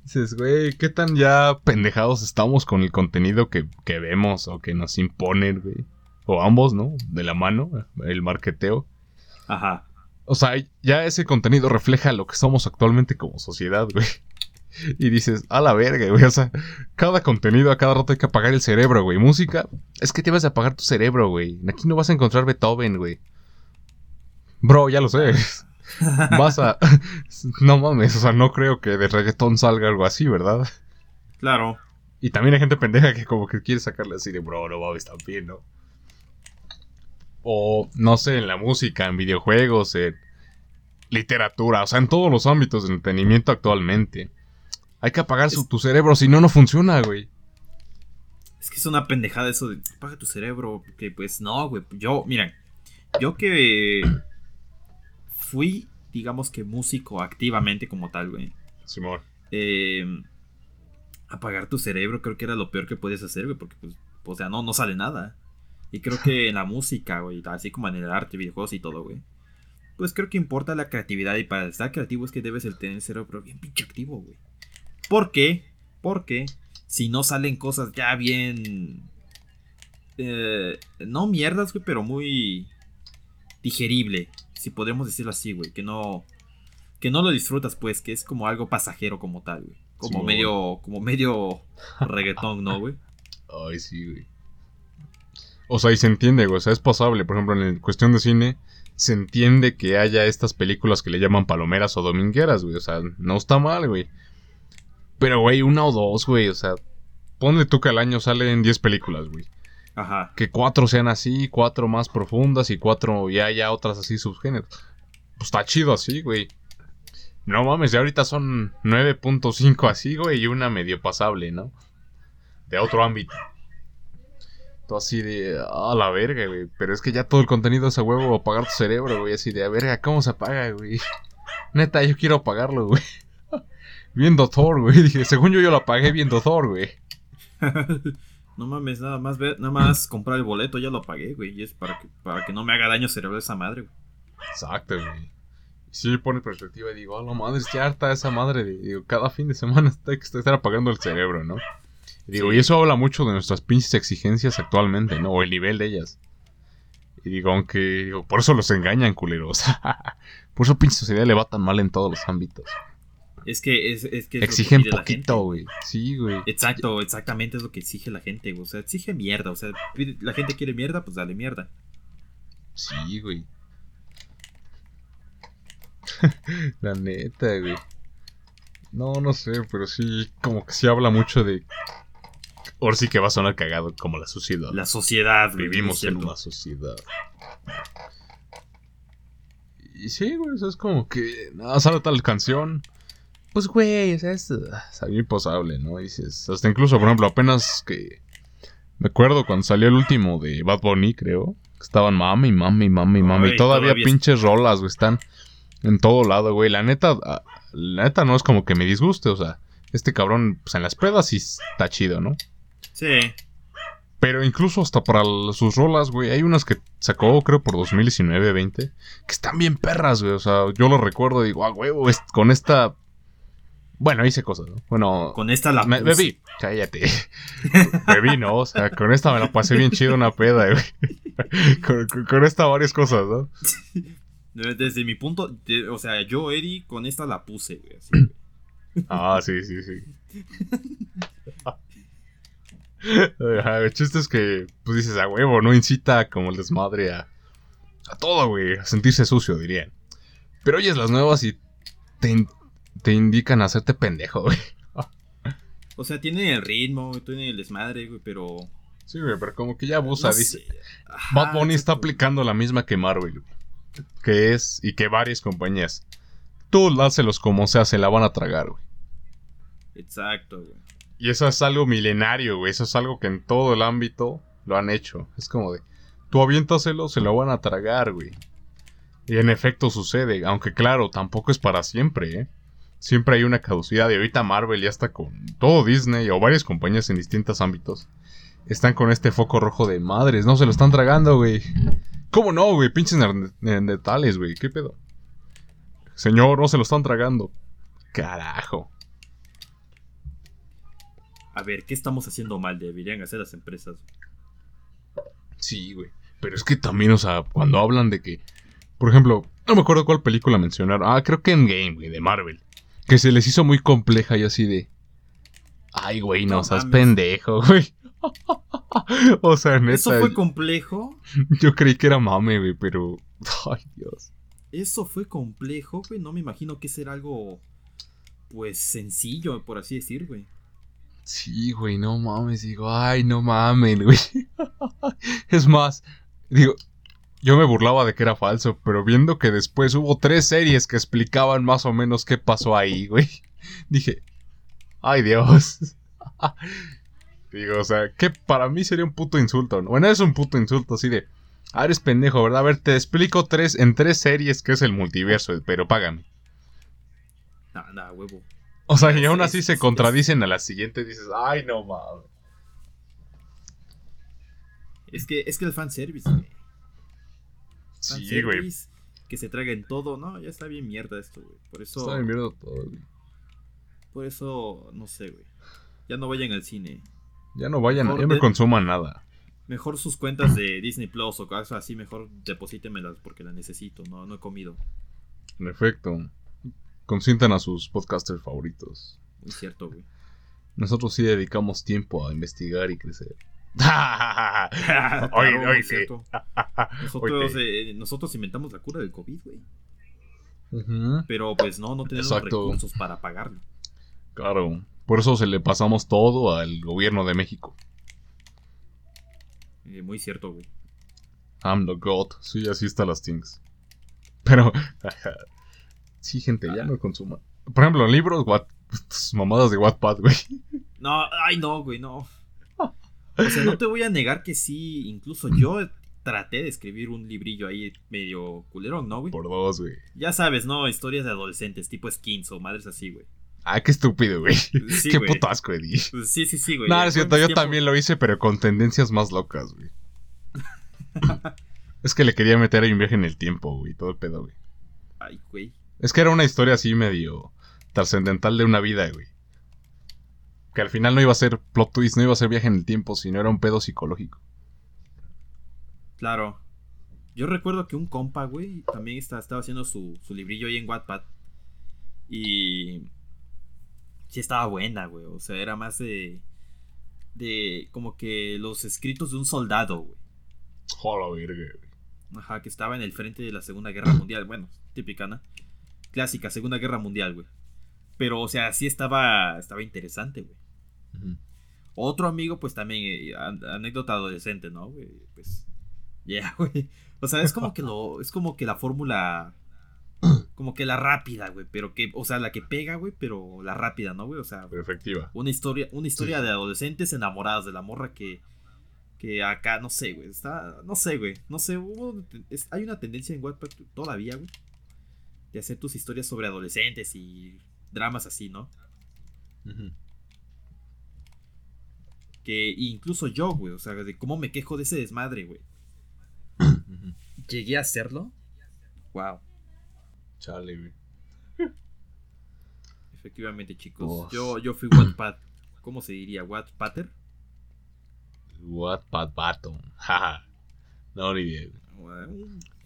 Speaker 3: dices, güey, ¿qué tan ya pendejados estamos con el contenido que, que vemos o que nos imponen, güey? O ambos, ¿no? De la mano, el marqueteo.
Speaker 2: Ajá.
Speaker 3: O sea, ya ese contenido refleja lo que somos actualmente como sociedad, güey. Y dices, a la verga, güey. O sea, cada contenido a cada rato hay que apagar el cerebro, güey. Música, es que te vas a apagar tu cerebro, güey. Aquí no vas a encontrar Beethoven, güey. Bro, ya lo sé. Vas a. No mames, o sea, no creo que de reggaetón salga algo así, ¿verdad?
Speaker 2: Claro.
Speaker 3: Y también hay gente pendeja que como que quiere sacarle así de, bro, no mames, también, ¿no? O, no sé, en la música, en videojuegos, en literatura, o sea, en todos los ámbitos de entretenimiento actualmente. Hay que apagar su- tu cerebro, si no, no funciona, güey.
Speaker 2: Es que es una pendejada eso de apaga tu cerebro. Que pues no, güey. Yo, miren, yo que fui, digamos que músico activamente como tal, güey.
Speaker 3: Simón.
Speaker 2: eh, apagar tu cerebro creo que era lo peor que podías hacer, güey, porque pues, o sea, no, no sale nada. Y creo que en la música, güey, así como en el arte, videojuegos y todo, güey. Pues creo que importa la creatividad y para estar creativo es que debes el tener el cerebro bien pinche activo, güey. ¿Por qué? Porque si no salen cosas ya bien... eh, no mierdas, güey, pero muy digerible, si podemos decirlo así, güey, que no que no lo disfrutas, pues, que es como algo pasajero como tal, güey. Como
Speaker 3: Sí,
Speaker 2: medio, como medio reggaetón, ¿no, güey?
Speaker 3: Ay, sí, güey. O sea, y se entiende, güey. O sea, es pasable. Por ejemplo, en cuestión de cine, se entiende que haya estas películas que le llaman palomeras o domingueras, güey. O sea, no está mal, güey. Pero, güey, una o dos, güey. O sea, ponle tú que al año salen 10 películas, güey.
Speaker 2: Ajá.
Speaker 3: Que cuatro sean así, cuatro más profundas y cuatro ya haya otras así subgéneros. Pues está chido así, güey. No mames, ya ahorita son 9.5 así, güey, y una medio pasable, ¿no? De otro ámbito. Tú así de, a la verga, güey. Pero es que ya todo el contenido es a huevo apagar tu cerebro, güey. Así de, a verga, ¿cómo se apaga, güey? Neta, yo quiero apagarlo, güey. Viendo Thor, güey. Dije, según yo, yo lo apagué viendo Thor, güey.
Speaker 2: no mames, nada más ver, nada más comprar el boleto, ya lo pagué, güey. Y es para que, para que no me haga daño cerebral esa madre, güey.
Speaker 3: Exacto, güey. Sí, pone perspectiva y digo, a la madre, es que harta esa madre. Digo, cada fin de semana está que estar apagando el cerebro, ¿no? Y digo,
Speaker 2: Sí.
Speaker 3: y eso habla mucho de nuestras pinches exigencias actualmente, ¿no? O el nivel de ellas. Y digo, aunque, digo, por eso los engañan, culeros. por eso pinche sociedad le va tan mal en todos los ámbitos.
Speaker 2: Es que es, es que es lo que
Speaker 3: Exigen poquito, güey. Sí, güey.
Speaker 2: Exacto, exactamente es lo que exige la gente, güey. O sea, exige mierda. O sea, la gente quiere mierda, pues dale mierda.
Speaker 3: Sí, güey. La neta, güey. No, no sé, pero sí, como que sí habla mucho de. Ahora sí que va a sonar cagado, como la sociedad.
Speaker 2: La sociedad, güey.
Speaker 3: Vivimos en una sociedad. Y sí, güey, o sea, es como que. Nada, sale tal canción. Pues, güey, o sea, es, es algo imposible, ¿no? Dices, hasta incluso, por ejemplo, apenas que. Me acuerdo cuando salió el último de Bad Bunny, creo. que Estaban mami, mami, mami, mami.
Speaker 2: Ay,
Speaker 3: todavía,
Speaker 2: todavía es-
Speaker 3: pinches rolas, güey, están en todo lado, güey. La neta, ah, la neta no es como que me disguste, o sea, este cabrón, pues en las pedas sí está chido, ¿no?
Speaker 2: Sí.
Speaker 3: Pero incluso hasta para sus rolas, güey, hay unas que sacó, creo, por 2019-20, que están bien perras, güey. O sea, yo lo recuerdo y digo, ah, huevo, es- con esta... Bueno, hice cosas, ¿no? Bueno,
Speaker 2: Con esta la
Speaker 3: me- bebí, cállate. bebí, ¿no? O sea, con esta me la pasé bien chido una peda, güey. con, con- con esta varias cosas, ¿no?
Speaker 2: Desde mi punto, de- o sea, yo, Eddie, con esta la puse, güey. así, güey.
Speaker 3: Ah, sí, sí, sí. El chiste es que, pues dices, a huevo, no incita como el desmadre a, a todo, güey, a sentirse sucio, dirían. Pero oyes las nuevas y te, te indican a hacerte pendejo, güey.
Speaker 2: O sea, tiene el ritmo, güey, tiene el desmadre, güey, pero.
Speaker 3: Sí, güey, pero como que ya abusa,
Speaker 2: no
Speaker 3: dice.
Speaker 2: Ajá,
Speaker 3: Bad Bunny está aplicando la misma que Marvel, güey. Que es, y que varias compañías. Tú lácelos como sea, se la van a tragar, güey.
Speaker 2: Exacto, güey.
Speaker 3: Y eso es algo milenario, güey. Eso es algo que en todo el ámbito lo han hecho. Es como de, tú aviéntaselo, se lo van a tragar, güey. Y en efecto sucede. Aunque claro, tampoco es para siempre, ¿eh? Siempre hay una caducidad. Y ahorita Marvel ya está con todo Disney o varias compañías en distintos ámbitos. Están con este foco rojo de madres. No se lo están tragando, güey. ¿Cómo no, güey? Pinches neandertales, güey. ¿Qué pedo? Señor, no se lo están tragando. Carajo.
Speaker 2: A ver, ¿qué estamos haciendo mal? Deberían hacer las empresas.
Speaker 3: Sí, güey. Pero es que también, o sea, cuando hablan de que. Por ejemplo, no me acuerdo cuál película mencionaron. Ah, creo que en Game, güey, de Marvel. Que se les hizo muy compleja y así de. Ay, güey, no,
Speaker 2: No
Speaker 3: seas
Speaker 2: mames.
Speaker 3: pendejo, güey. o sea, neta.
Speaker 2: Eso fue complejo.
Speaker 3: Yo creí que era mame, güey, pero. Ay, Dios.
Speaker 2: Eso fue complejo, güey. No me imagino que será algo. Pues sencillo, por así decir, güey.
Speaker 3: Sí, güey, no mames. Digo, ay, no mames, güey. es más, digo, yo me burlaba de que era falso, pero viendo que después hubo tres series que explicaban más o menos qué pasó ahí, güey. Dije, ay, Dios. digo, o sea, que para mí sería un puto insulto, ¿no? Bueno, es un puto insulto así de, ah, eres pendejo, ¿verdad? A ver, te explico tres, en tres series que es el multiverso, pero págame.
Speaker 2: Nada, nada, huevo.
Speaker 3: O sea, y aún así se contradicen a la siguiente, dices, ay, no mames.
Speaker 2: Es que, es que el fanservice, güey.
Speaker 3: Sí, güey.
Speaker 2: Fanservice, Que se traguen todo, ¿no? Ya está bien mierda esto, güey. Por eso.
Speaker 3: Está bien mierda todo, güey.
Speaker 2: Por eso, no sé, güey. Ya no vayan al cine.
Speaker 3: Ya no vayan,
Speaker 2: Mejor
Speaker 3: ya no
Speaker 2: de-
Speaker 3: consuman nada.
Speaker 2: Mejor sus cuentas de Disney Plus o cosas así, mejor deposítemelas porque las necesito, no, no he comido.
Speaker 3: En efecto. Consientan a sus podcasters favoritos.
Speaker 2: Muy cierto, güey.
Speaker 3: Nosotros sí dedicamos tiempo a investigar y crecer.
Speaker 2: Claro,
Speaker 3: Oye,
Speaker 2: muy
Speaker 3: oye,
Speaker 2: cierto. Nosotros, eh, nosotros inventamos la cura del COVID, güey. Pero pues no, no tenemos
Speaker 3: Exacto.
Speaker 2: recursos para pagarlo.
Speaker 3: Claro. Por eso se le pasamos todo al gobierno de México.
Speaker 2: Eh, muy cierto, güey.
Speaker 3: I'm the God. Sí, así están las things. Pero. sí, gente, ya
Speaker 2: Ah.
Speaker 3: no consuman. Por ejemplo, libros, what, mamadas de Wattpad, güey.
Speaker 2: No, ay no, güey, no. O sea, no te voy a negar que sí, incluso yo traté de escribir un librillo ahí medio culerón, ¿no, güey?
Speaker 3: Por dos, güey.
Speaker 2: Ya sabes, ¿no? Historias de adolescentes, tipo skins o madres así, güey.
Speaker 3: Ah, qué estúpido, güey.
Speaker 2: Sí,
Speaker 3: qué
Speaker 2: güey.
Speaker 3: puto asco, Eddie.
Speaker 2: Pues sí, sí, sí, güey.
Speaker 3: No, es cierto, yo también lo hice, pero con tendencias más locas, güey. es que le quería meter ahí un viaje en el tiempo, güey, todo el pedo, güey.
Speaker 2: Ay, güey.
Speaker 3: Es que era una historia así medio trascendental de una vida, güey. Que al final no iba a ser plot twist, no iba a ser viaje en el tiempo, sino era un pedo psicológico.
Speaker 2: Claro. Yo recuerdo que un compa, güey, también está- estaba haciendo su, su librillo ahí en Wattpad. Y. Sí estaba buena, güey. O sea, era más de. De. Como que los escritos de un soldado, güey.
Speaker 3: Verga, güey.
Speaker 2: Ajá, que estaba en el frente de la Segunda Guerra Mundial. Bueno, típica, ¿no? Clásica, Segunda Guerra Mundial, güey. Pero, o sea, sí estaba. Estaba interesante, güey. Otro amigo, pues también, eh, an- anécdota adolescente, ¿no? Güey? Pues, ya, güey. O sea, es como que lo, es como que la fórmula, como que la rápida, güey, pero que, o sea, la que pega, güey, pero la rápida, ¿no, güey? O sea,
Speaker 3: Pero efectiva.
Speaker 2: una historia, una historia de adolescentes enamorados de la morra que, que acá, no sé, güey, está, no sé, güey, no sé, hubo- es- hay una tendencia en Wattpad todavía, güey, de hacer tus historias sobre adolescentes y dramas así, ¿no?
Speaker 3: Ujú.
Speaker 2: Que incluso yo, güey, o sea, de cómo me quejo de ese desmadre, güey. Llegué a hacerlo. Wow.
Speaker 3: Chale, güey.
Speaker 2: Efectivamente, chicos. Yo, yo fui Wattpad. ¿Cómo se diría? ¿Wattpatter?
Speaker 3: Wattpad Baton. Jaja. No, ni idea,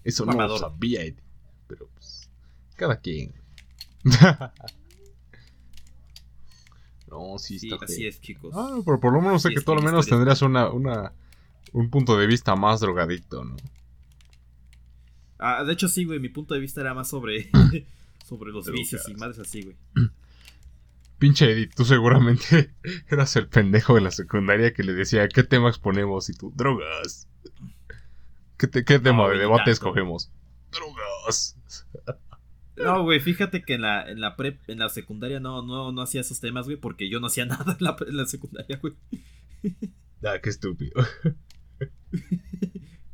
Speaker 3: Eso
Speaker 2: Mamador.
Speaker 3: no lo sabía. Pero pues. Cada quien. no, sí,
Speaker 2: Sí,
Speaker 3: está
Speaker 2: así
Speaker 3: feo.
Speaker 2: es, chicos.
Speaker 3: Ah, pero por lo menos sé
Speaker 2: Sí,
Speaker 3: que tú al menos tendrías una, una, un punto de vista más drogadicto, ¿no?
Speaker 2: Ah, de hecho, sí, güey. Mi punto de vista era más sobre, sobre los vicios y madres así, güey.
Speaker 3: Pinche Edith, tú seguramente eras el pendejo de la secundaria que le decía, ¿qué tema exponemos? Y tú, drogas. ¿Qué, te- qué tema de debate
Speaker 2: tanto.
Speaker 3: escogemos? Drogas.
Speaker 2: No, güey, fíjate que en la, en la prep, en la secundaria no, no, no hacía esos temas, güey, porque yo no hacía nada en la, en la secundaria, güey.
Speaker 3: Ah, qué estúpido.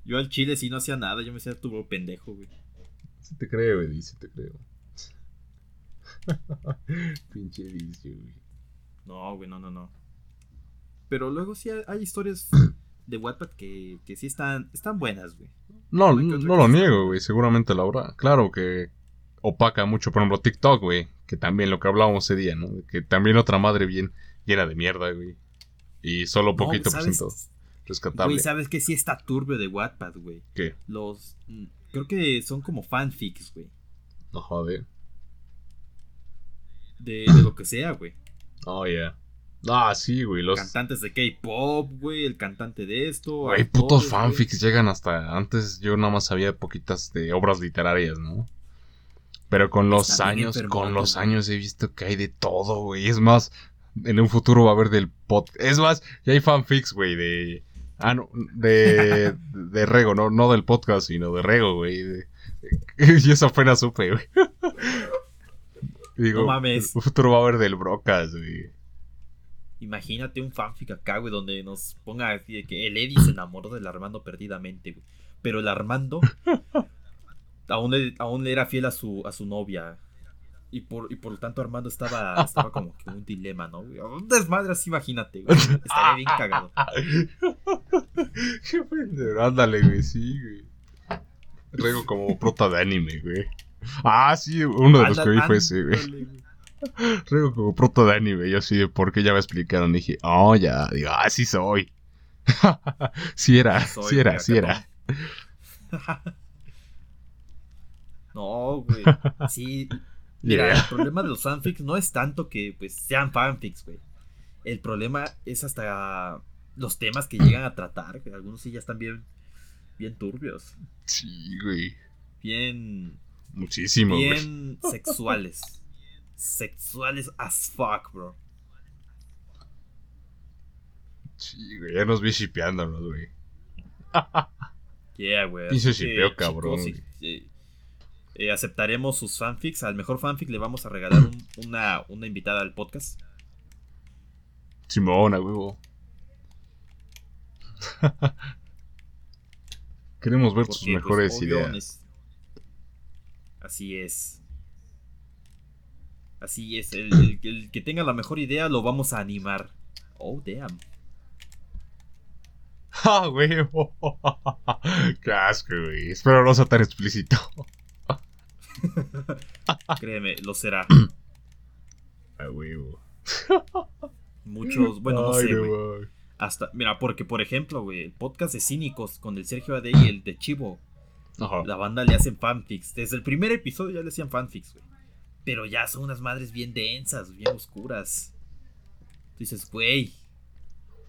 Speaker 2: Yo al chile sí no hacía nada, yo me hacía tu pendejo, güey.
Speaker 3: Sí te creo, Edith, sí te creo. Pinche vicio, güey.
Speaker 2: No, güey, no, no, no. Pero luego sí hay, hay historias de Wattpad que, que sí están, están buenas, güey.
Speaker 3: No, no lo niego, güey. Seguramente la habrá. Claro que opaca mucho, por ejemplo, TikTok, güey. Que también lo que hablábamos ese día, ¿no? Que también otra madre bien llena de mierda, güey. Y solo
Speaker 2: No,
Speaker 3: poquito por
Speaker 2: ¿sabes?
Speaker 3: ciento rescatable.
Speaker 2: Güey, ¿sabes que sí está turbio de Wattpad, güey?
Speaker 3: ¿Qué?
Speaker 2: Los... mm, Creo que son como fanfics, güey.
Speaker 3: No joder.
Speaker 2: De, de lo que sea, güey.
Speaker 3: Oh, yeah. Ah, sí, güey. Los.
Speaker 2: Cantantes de K-pop, güey. El cantante de esto.
Speaker 3: Güey, putos
Speaker 2: güey.
Speaker 3: fanfics llegan hasta. Antes yo nada más sabía poquitas de obras literarias, ¿no? Pero con los años, con los años he visto que hay de todo, güey. Es más, en un futuro va a haber del pod. Es más, ya hay fanfics, güey, de. Ah, no, de. de Rego, no, no del podcast, sino de Rego, güey. de- y eso apenas supe, güey. Digo,
Speaker 2: No mames.
Speaker 3: Un futuro va a haber del Brocas, güey.
Speaker 2: Imagínate un fanfic acá, güey, donde nos ponga así de que el Eddie se enamoró del Armando perdidamente, güey. Pero el Armando aún le, aún le era fiel a su, a su novia. Y por, y por lo tanto Armando estaba, estaba como que un dilema, ¿no? Un desmadre así, imagínate, güey. Estaría bien cagado.
Speaker 3: Qué pendejo. Ándale, güey, sí, güey. Rego como prota de anime, güey. Ah, sí, uno de los que vi fue ese, güey. Rego como prota de anime. Yo así de por qué ya me explicaron. Dije, oh, ya. Digo, ah, sí soy. sí era,
Speaker 2: Soy,
Speaker 3: sí era, sí era.
Speaker 2: No, güey. Sí. Mira,
Speaker 3: Yeah.
Speaker 2: el problema de los fanfics no es tanto que pues sean fanfics, güey. El problema es hasta los temas que llegan a tratar, que algunos sí ya están bien bien turbios,
Speaker 3: Sí, güey.
Speaker 2: bien
Speaker 3: Muchísimo, güey.
Speaker 2: bien sexuales. Sexuales as fuck, bro.
Speaker 3: Sí, güey. Ya nos vi shipeándonos, güey.
Speaker 2: Yeah, güey.
Speaker 3: Pinche shipeo, cabrón,
Speaker 2: chicos, y- eh, aceptaremos sus fanfics. Al mejor fanfic le vamos a regalar un- una, una invitada al podcast.
Speaker 3: Simona, güey. Queremos ver
Speaker 2: Porque, pues,
Speaker 3: mejores
Speaker 2: obvio,
Speaker 3: ideas.
Speaker 2: Así es. Así es. El, el- el que tenga la mejor idea lo vamos a animar. Oh, damn.
Speaker 3: ¡Ah, güey! ¡Qué asco, güey! Espero no sea tan explícito.
Speaker 2: Créeme, lo será.
Speaker 3: ¡Ah, huevo!
Speaker 2: Muchos, bueno, no
Speaker 3: Ay,
Speaker 2: sé, güey. Hasta, mira, porque por ejemplo, güey, el podcast de Cínicos con el Sergio AD y el de Chivo,
Speaker 3: Ajá.
Speaker 2: la banda le hacen fanfics. Desde el primer episodio ya le hacían fanfics, güey. Pero ya son unas madres bien densas, bien oscuras. Dices, güey,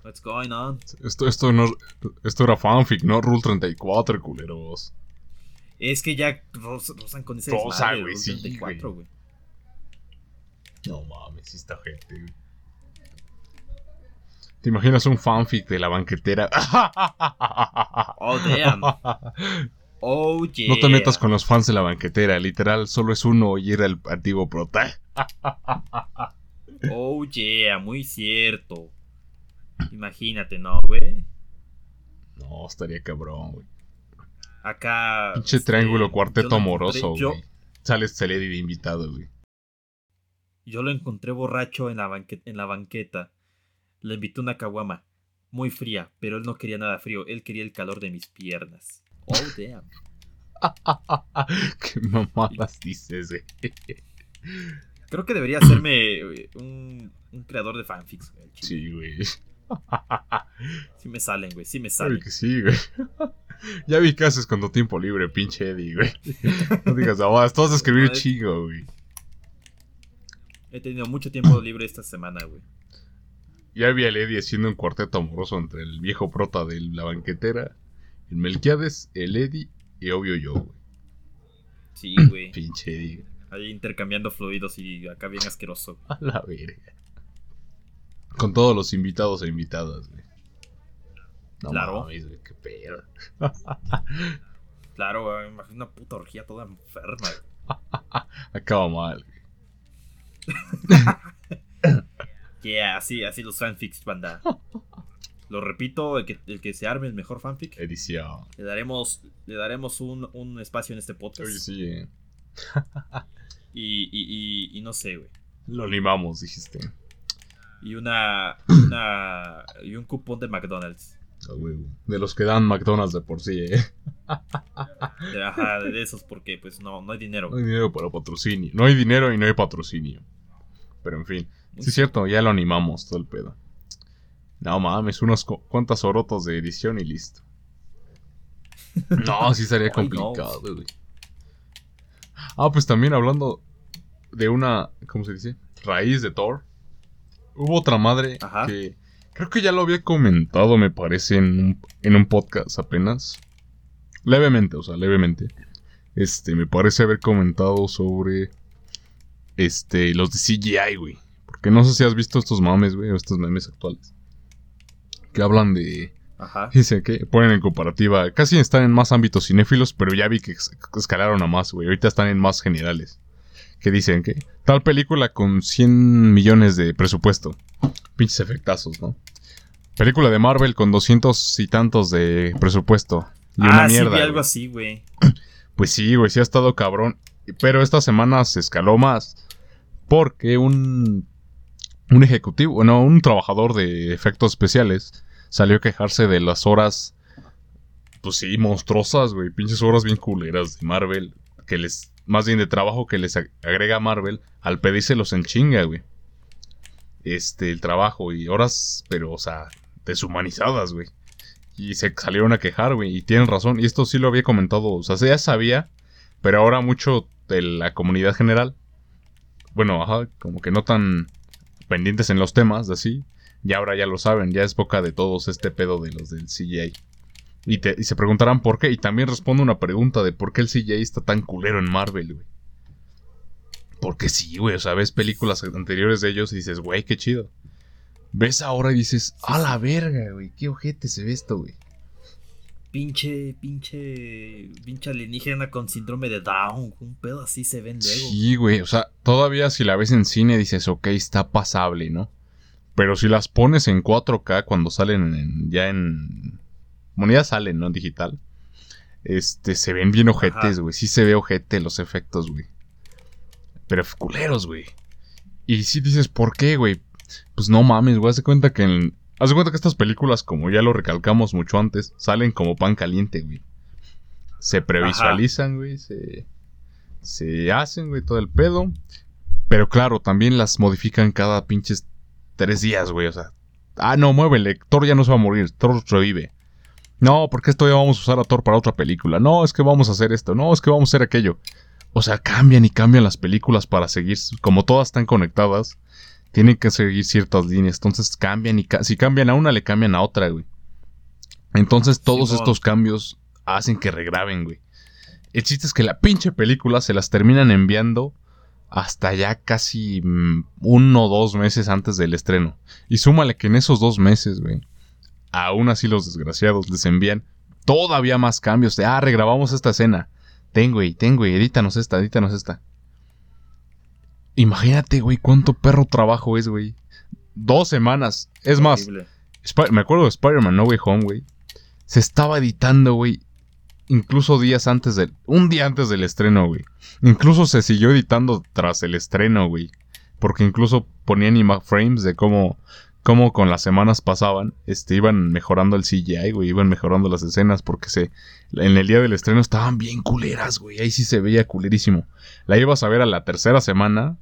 Speaker 2: what's going on?
Speaker 3: Esto, esto, no, esto era fanfic, no Rule 34, culeros.
Speaker 2: Es que ya roz- rozan con ese
Speaker 3: Rosa, güey, sí,
Speaker 2: 34, güey.
Speaker 3: No mames, sí está gente, güey. ¿Te imaginas un fanfic de la banquetera?
Speaker 2: Oh, damn. Oh, yeah.
Speaker 3: No te metas con los fans de la banquetera, literal, solo es uno y era el antiguo prota.
Speaker 2: Oh, yeah, muy cierto. Imagínate, ¿no, güey?
Speaker 3: No, estaría cabrón, güey.
Speaker 2: Acá.
Speaker 3: Pinche
Speaker 2: este,
Speaker 3: triángulo
Speaker 2: yo
Speaker 3: cuarteto amoroso,
Speaker 2: yo-
Speaker 3: güey. Sale Celedi de invitado, güey.
Speaker 2: Yo lo encontré borracho en la, banque- en la banqueta. Le invité una caguama. Muy fría, pero él no quería nada frío. Él quería el calor de mis piernas. Oh, damn.
Speaker 3: Qué mamadas dices, güey.
Speaker 2: Creo que debería hacerme eh, un, un creador de fanfics, güey. Sí,
Speaker 3: güey.
Speaker 2: sí me salen, güey. Sí me salen.
Speaker 3: que sí, güey. Ya vi qué haces con tu tiempo libre, pinche Eddie, güey. No digas, ah, tú vas a escribir chingo, güey.
Speaker 2: He tenido mucho tiempo libre esta semana, güey.
Speaker 3: Ya vi al Eddie haciendo un cuarteto amoroso entre el viejo prota de la banquetera, el Melquiades, el Eddie y obvio yo, güey.
Speaker 2: Sí, güey.
Speaker 3: Pinche Eddie.
Speaker 2: Ahí intercambiando fluidos y acá bien asqueroso.
Speaker 3: A la verga. Con todos los invitados e invitadas, güey. No
Speaker 2: Claro.
Speaker 3: mames, güey, qué pedo.
Speaker 2: Claro, güey. me Imagino una puta orgía toda enferma. güey.
Speaker 3: Acaba mal, güey.
Speaker 2: Yeah, así, así los fanfics, banda. Lo repito, el que, el que se arme el mejor fanfic,
Speaker 3: Edición.
Speaker 2: le daremos, le daremos un, un espacio en este podcast.
Speaker 3: Oye, sí, eh.
Speaker 2: Y, y, y, y no sé, güey.
Speaker 3: Lo limamos, dijiste.
Speaker 2: Y una, una. Y un cupón de McDonald's.
Speaker 3: De los que dan McDonald's de por sí, eh.
Speaker 2: De, ajá, de esos, porque pues no, no hay dinero.
Speaker 3: No hay dinero para patrocinio. No hay dinero y no hay patrocinio. Pero en fin. Sí, es cierto, ya lo animamos todo el pedo. No mames, unos cu- cuantas orotos de edición y listo. No, sí
Speaker 2: no.
Speaker 3: complicado, güey. Ah, pues también hablando de una, ¿cómo se dice? Raíz de Thor. Hubo otra madre
Speaker 2: Ajá.
Speaker 3: que creo que ya lo había comentado, me parece, en un, en un podcast apenas. Levemente, o sea, levemente. Este, me parece haber comentado sobre este, los de CGI, güey. Porque no sé si has visto estos mames, güey, o estos memes actuales. Que hablan de.
Speaker 2: Ajá.
Speaker 3: Dice que ponen en comparativa. Casi están en más ámbitos cinéfilos, pero ya vi que escalaron a más, güey. Ahorita están en más generales. Que dicen que tal película con 100 millones de presupuesto. Pinches efectazos, ¿no? Película de Marvel con 200 y tantos de presupuesto. Y una
Speaker 2: ah, sí,
Speaker 3: mierda.
Speaker 2: vi algo así, güey.
Speaker 3: Pues sí, güey, sí ha estado cabrón. Pero esta semana se escaló más. Porque un. Un ejecutivo, no, un trabajador de efectos especiales salió a quejarse de las horas. Pues sí, monstruosas, güey. Pinches horas bien culeras de Marvel. Que les. Más bien de trabajo que les ag- agrega Marvel al pedírselos en chinga, güey. Este, el trabajo y horas, pero, o sea, deshumanizadas, güey. Y se salieron a quejar, güey. Y tienen razón. Y esto sí lo había comentado. O sea, ya sabía. Pero ahora mucho de la comunidad general. Bueno, ajá, como que no tan pendientes en los temas, así. Y ahora ya lo saben. Ya es boca de todos este pedo de los del CGI. Y, te- y se preguntarán por qué. Y también respondo una pregunta de por qué el CGI está tan culero en Marvel, güey. Porque sí, güey. O sea, ves películas anteriores de ellos y dices, güey, qué chido. Ves ahora y dices, a la verga, güey. Qué ojete se ve esto, güey.
Speaker 2: Pinche, pinche, pinche alienígena con síndrome de Down. Un pedo así se ven luego.
Speaker 3: Sí, güey. O sea, todavía si la ves en cine dices, ok, está pasable, ¿no? Pero si las pones en 4K cuando salen en- ya en... Ya salen, ¿no? En digital. Este, se ven bien ojetes, güey. Sí se ve ojete los efectos, güey. Pero culeros, güey. Y si dices, ¿por qué, güey? Pues no mames, güey. Haz de cuenta que en... Haz de cuenta que estas películas, como ya lo recalcamos mucho antes, salen como pan caliente, güey. Se previsualizan, güey. Se... Se hacen, güey, todo el pedo. Pero claro, también las modifican cada pinches tres días, güey. O sea, ah, no, muévele. Thor ya no se va a morir. Thor revive. No, porque esto ya vamos a usar a Thor para otra película. No, es que vamos a hacer esto. No, es que vamos a hacer aquello. O sea, cambian y cambian las películas para seguir. Como todas están conectadas, tienen que seguir ciertas líneas. Entonces cambian y ca- si cambian a una, le cambian a otra, güey. Entonces todos estos cambios hacen que regraben, güey. El chiste es que la pinche película se las terminan enviando hasta ya casi mm, uno o dos meses antes del estreno. Y súmale que en esos dos meses, güey, aún así los desgraciados les envían todavía más cambios de, ah, regrabamos esta escena. Ten, güey, ten, güey, edítanos esta, edítanos esta. Imagínate, güey, cuánto perro trabajo es, güey. Dos semanas. Es más, me acuerdo de Spider-Man No Way Home, güey. Se estaba editando, güey. Incluso días antes del... Un día antes del estreno, güey. Incluso se siguió editando tras el estreno, güey. Porque incluso ponían frames de cómo... Cómo con las semanas pasaban, este, iban mejorando el CGI, güey, iban mejorando las escenas porque se, en el día del estreno estaban bien culeras, güey, ahí sí se veía culerísimo. La ibas a ver a la tercera semana,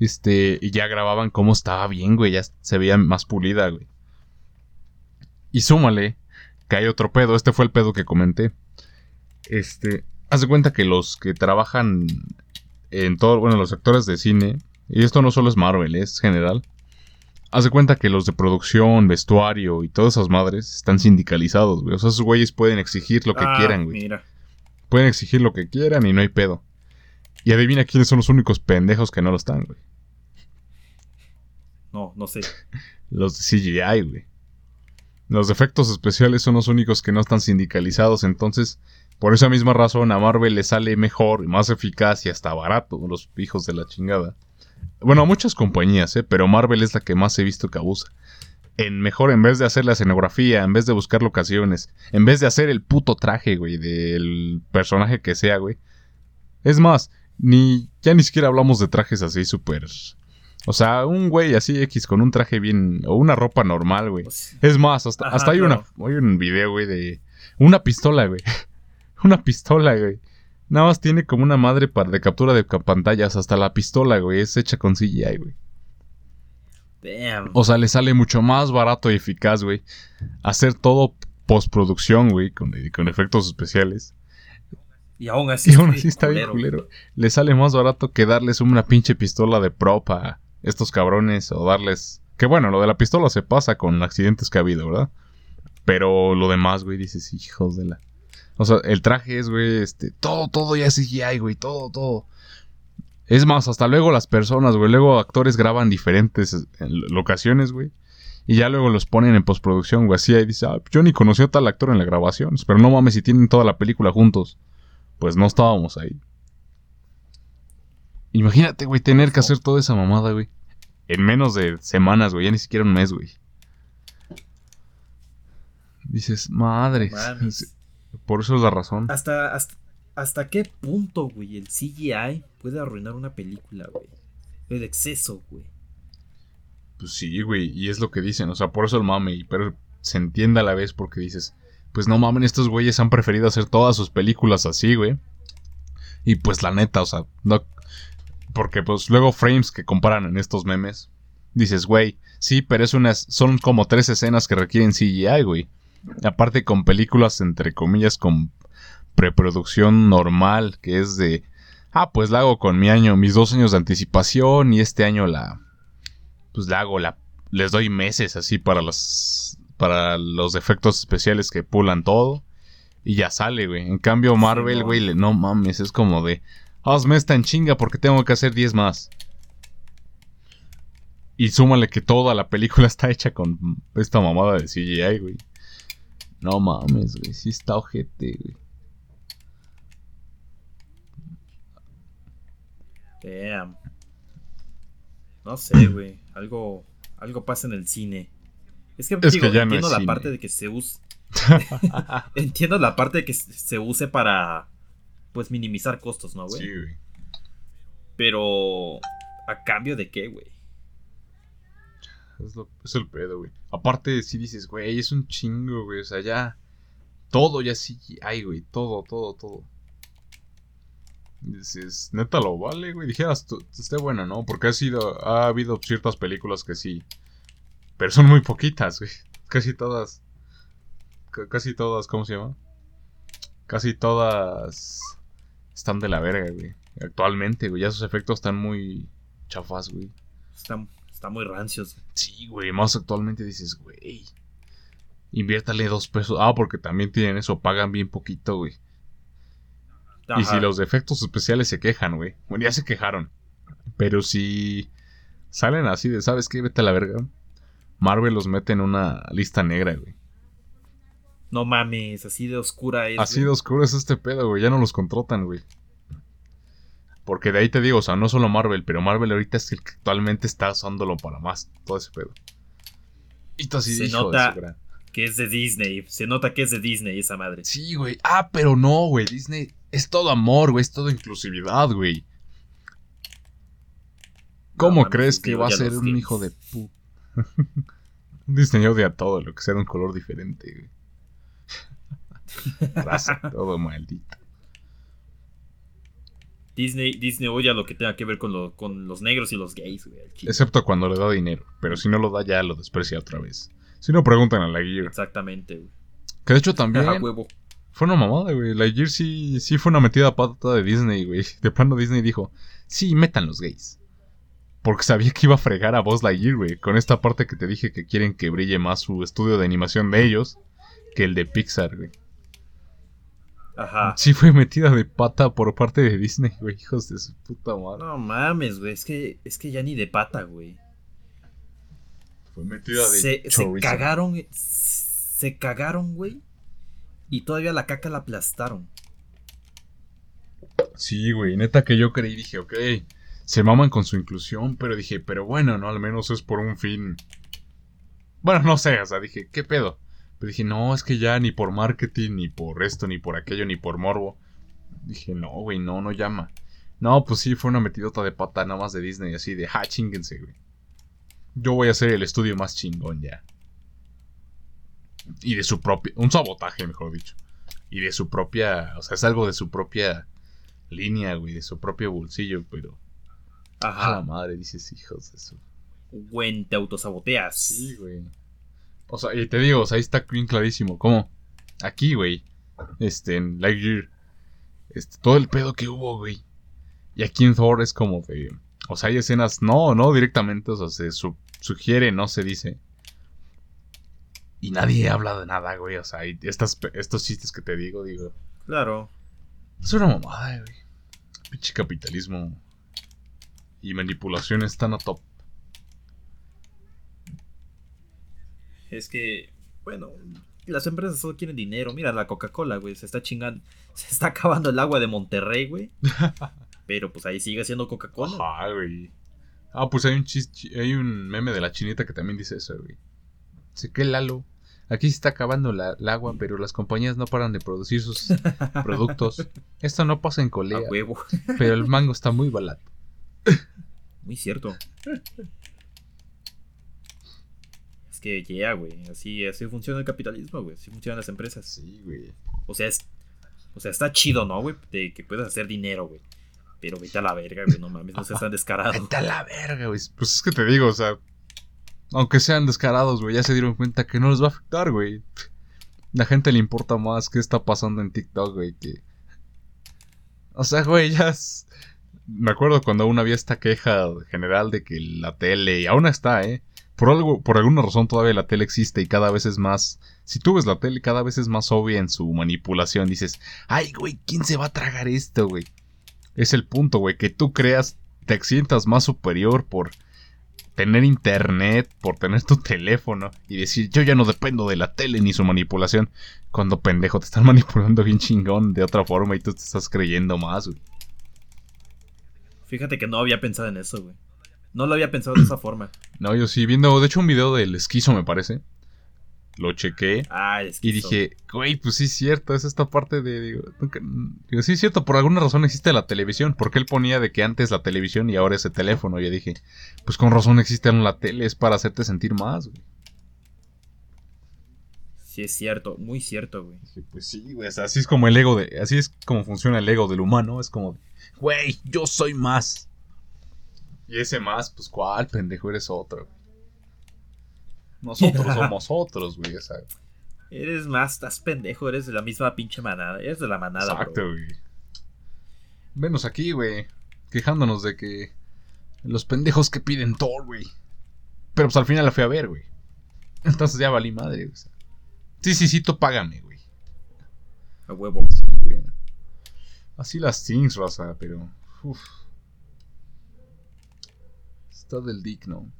Speaker 3: este, y ya grababan cómo estaba bien, güey, ya se veía más pulida, güey. Y súmale que hay otro pedo. Este fue el pedo que comenté. Este. Haz de cuenta que los que trabajan en todo. Bueno, los actores de cine. Y esto no solo es Marvel, es general. Haz de cuenta que los de producción, vestuario y todas esas madres están sindicalizados, güey. O sea, esos güeyes pueden exigir lo que
Speaker 2: Ah,
Speaker 3: quieran, güey.
Speaker 2: Mira.
Speaker 3: Pueden exigir lo que quieran y no hay pedo. Y adivina quiénes son los únicos pendejos que no lo están, güey.
Speaker 2: No, no sé.
Speaker 3: Los de CGI, güey. Los efectos especiales son los únicos que no están sindicalizados, entonces, por esa misma razón, a Marvel le sale mejor, más eficaz y hasta barato, los hijos de la chingada. Bueno, a muchas compañías, ¿eh? Pero Marvel es la que más he visto que abusa. En mejor, en vez de hacer la escenografía, en vez de buscar locaciones, en vez de hacer el puto traje, güey, del personaje que sea, güey. Es más, ni, ya ni siquiera hablamos de trajes así súper... O sea, un güey así X con un traje bien... O una ropa normal, güey.
Speaker 2: Pues,
Speaker 3: Es más, hasta,
Speaker 2: Ajá,
Speaker 3: hasta hay,
Speaker 2: claro.
Speaker 3: una, hay un video, güey, de una pistola, güey. una pistola, güey. Nada más tiene como una madre para de captura de pantallas. Hasta la pistola, güey, es hecha con CGI, güey.
Speaker 2: damn.
Speaker 3: O sea, le sale mucho más barato y eficaz, güey. Hacer todo postproducción, güey, con, con efectos especiales.
Speaker 2: Y aún así.
Speaker 3: Y aún así está bien
Speaker 2: culero.
Speaker 3: culero. Le sale más barato que darles una pinche pistola de prop a estos cabrones o darles... Que bueno, lo de la pistola se pasa con accidentes que ha habido, ¿verdad? Pero lo demás, güey, dices, hijos de la... O sea, el traje es, güey, este... Todo, todo ya es CGI, güey, todo, todo. Es más, hasta luego las personas, güey. Luego actores graban diferentes locaciones, güey. Y ya luego los ponen en postproducción, güey. Así ahí dice, ah, yo ni conocí a tal actor en la grabación. Pero no mames, si tienen toda la película juntos. Pues no estábamos ahí. Imagínate, güey, tener que hacer toda esa mamada, güey. En menos de semanas, güey. Ya ni siquiera un mes, güey. Dices, madre.
Speaker 2: Mames.
Speaker 3: Por eso es la razón.
Speaker 2: ¿Hasta, hasta, ¿Hasta qué punto, güey, el CGI puede arruinar una película, güey? El exceso, güey.
Speaker 3: Pues sí, güey. Y es lo que dicen. O sea, por eso el mame. Pero se entiende a la vez porque dices, pues no mamen, estos güeyes han preferido hacer todas sus películas así, güey. Y pues la neta, o sea, no. Porque pues luego frames que comparan en estos memes. Dices, güey, sí, pero es unas. Son como tres escenas que requieren CGI, güey. Aparte con películas, entre comillas, con preproducción normal, que es de. Ah, pues la hago con mi año, mis dos años de anticipación. Y este año la. Pues la hago, la. Les doy meses así para las. Para los efectos especiales que pulan todo. Y ya sale, güey. En cambio, Marvel,
Speaker 2: no.
Speaker 3: güey, le- no mames, es como de. Hazme esta en chinga porque tengo que hacer 10 más. Y súmale que toda la película está hecha con esta mamada de CGI, güey. No mames, güey. Sí está ojete, güey.
Speaker 2: Damn. No sé, güey. Algo. algo pasa en el cine. Es que,
Speaker 3: Es
Speaker 2: digo,
Speaker 3: que ya no
Speaker 2: entiendo
Speaker 3: es
Speaker 2: la
Speaker 3: cine.
Speaker 2: parte de que se use. entiendo la parte de que se use para. Pues minimizar costos, ¿no, güey?
Speaker 3: Sí, güey.
Speaker 2: Pero. ¿A cambio de qué, güey?
Speaker 3: Es, el pedo, güey. Aparte, si dices, güey, es un chingo, güey. O sea, ya. Todo ya sí hay, güey. Todo, todo, todo. Dices, neta lo vale, güey. Dijeras, esté bueno, ¿no? Porque ha sido. Ha habido ciertas películas que sí. Pero son muy poquitas, güey. Casi todas. ca- Casi todas, ¿cómo se llama? Casi todas. Están de la verga, güey. Actualmente, güey. Ya sus efectos están muy chafas, güey.
Speaker 2: Está, está muy rancios.
Speaker 3: Sí, güey, más actualmente dices, güey. Inviértale dos pesos. Ah, porque también tienen eso, pagan bien poquito, güey. Y si los efectos especiales se quejan, güey. Bueno, ya se quejaron. Pero si salen así de, ¿sabes qué? Vete a la verga. Marvel los mete en una lista negra, güey.
Speaker 2: No mames, así de oscura es.
Speaker 3: Así
Speaker 2: güey.
Speaker 3: de oscuro es este pedo, güey. Ya no los contratan, güey. Porque de ahí te digo, o sea, no solo Marvel, pero Marvel ahorita es el que actualmente está usándolo para más. Todo ese pedo. Y tú así
Speaker 2: Se
Speaker 3: de
Speaker 2: nota- Que es de Disney. Se nota que es de Disney esa madre.
Speaker 3: Sí, güey. Ah, pero no, güey. Disney es todo amor, güey. Es todo inclusividad, güey. ¿Cómo crees que va a ser un hijo de pu... Disney odia todo lo que sea de un color diferente, güey. Raza, todo maldito.
Speaker 2: Disney, Disney odia lo que tenga que ver con, lo- con los negros y los gays, güey.
Speaker 3: Excepto cuando le da dinero. Pero si no lo da, ya lo desprecia otra vez. Si no, preguntan a la Gear.
Speaker 2: Exactamente, güey.
Speaker 3: Que de hecho también
Speaker 2: huevo.
Speaker 3: fue una mamada, güey. La Gear sí, sí fue una metida pata de Disney, güey. De plano Disney dijo, sí, metan los gays. Porque sabía que iba a fregar a Buzz Lightyear, güey. Con esta parte que te dije que quieren que brille más su estudio de animación de ellos que el de Pixar, güey.
Speaker 2: Ajá.
Speaker 3: Sí fue metida de pata por parte de Disney, güey. Hijos de su puta madre.
Speaker 2: No mames, güey. Es que, es que ya ni de pata, güey.
Speaker 3: Fue metida de
Speaker 2: Se, se cagaron. Se cagaron, güey. Y todavía la caca la aplastaron.
Speaker 3: Sí, güey, neta que yo creí, dije, ok, se maman con su inclusión, pero dije, pero bueno, ¿no? Al menos es por un fin. Bueno, no sé, o sea, dije, ¿qué pedo? Pero dije, no, es que ya ni por marketing, ni por esto, ni por aquello, ni por morbo. Dije, no, güey, no, no llama. No, pues sí, fue una metidota de pata nada más de Disney, así de, ja, chinguense, güey. Yo voy a hacer el estudio más chingón ya. Y de su propia, un sabotaje, mejor dicho. Y de su propia, o sea, es algo de su propia línea, güey, de su propio bolsillo, pero a la
Speaker 2: Ajá.
Speaker 3: madre dices, hijos de su.
Speaker 2: Güey, te autosaboteas.
Speaker 3: Sí, güey. O sea, y te digo, o sea, ahí está bien clarísimo. ¿Cómo? Aquí, güey. Este, en Lightyear. Este, todo el pedo que hubo, güey. Y aquí en Thor es como de. O sea, hay escenas, no, no directamente, o sea, se su- sugiere, no se dice. Y nadie habla de nada, güey. O sea, hay estas, estos chistes que te digo, digo.
Speaker 2: Claro.
Speaker 3: Es una mamada, güey. Pinche capitalismo. Y manipulación están a top.
Speaker 2: Es que, bueno, las empresas solo quieren dinero. Mira, la Coca-Cola, güey, se está chingando. Se está acabando el agua de Monterrey, güey. Pero pues ahí sigue siendo Coca-Cola.
Speaker 3: Ajá, güey. Ah, pues hay un chiste, hay un meme de la chinita que también dice eso, güey. Dice que Lalo, aquí se está acabando la, el agua, pero las compañías no paran de producir sus productos. Esto no pasa en
Speaker 2: A
Speaker 3: Colea,
Speaker 2: huevo.
Speaker 3: pero el mango está muy barato.
Speaker 2: Muy cierto. Es que, yeah, güey. Así, así funciona el capitalismo, güey. Así funcionan las empresas.
Speaker 3: Sí, güey.
Speaker 2: O sea, es. O sea, está chido, ¿no, güey? De que puedas hacer dinero, güey. Pero vete a la verga, güey. No mames, no seas tan descarado.
Speaker 3: Vente a la verga, güey. Pues es que te digo, o sea, aunque sean descarados, güey, ya se dieron cuenta que no les va a afectar, güey. La gente le importa más qué está pasando en TikTok, güey, que... O sea, güey, ya es... Me acuerdo cuando aún había esta queja general de que la tele, y aún está, ¿eh? Por, algo, por alguna razón todavía la tele existe y cada vez es más... Si tú ves la tele, cada vez es más obvia en su manipulación. Dices, ay, güey, ¿quién se va a tragar esto, güey? Es el punto, güey, que tú creas, te sientas más superior por tener internet, por tener tu teléfono y decir, yo ya no dependo de la tele ni su manipulación. Cuando pendejo te están manipulando bien chingón de otra forma y tú te estás creyendo más, güey.
Speaker 2: Fíjate que no había pensado en eso, güey. No lo había pensado de esa forma.
Speaker 3: No, yo sí, viendo, de hecho, un video del esquizo, me parece. Lo chequé.
Speaker 2: Ah, es que
Speaker 3: Y dije, güey, pues sí es cierto, es esta parte de, digo, nunca- digo, sí es cierto, por alguna razón existe la televisión, porque él ponía de que antes la televisión y ahora ese teléfono, y yo dije, pues con razón existe la tele, es para hacerte sentir más, güey.
Speaker 2: Sí, es cierto, muy cierto, güey.
Speaker 3: Dije, pues sí, güey, así es como el ego de, así es como funciona el ego del humano, es como, güey, yo soy más. Y ese más, pues cuál, pendejo, eres otro. güey. Nosotros somos otros, güey, o sea,
Speaker 2: Eres más, estás pendejo, eres de la misma pinche manada. Eres de la manada,
Speaker 3: Exacto,
Speaker 2: bro.
Speaker 3: güey. Venos aquí, güey. Quejándonos de que. Los pendejos que piden Thor, güey. Pero pues al final la fui a ver, güey. Entonces ya valí madre, güey. Sí, sí, sí, tú págame, güey.
Speaker 2: A huevo.
Speaker 3: Sí, güey. Así las things, raza, pero. Uf. Está del dick, ¿no?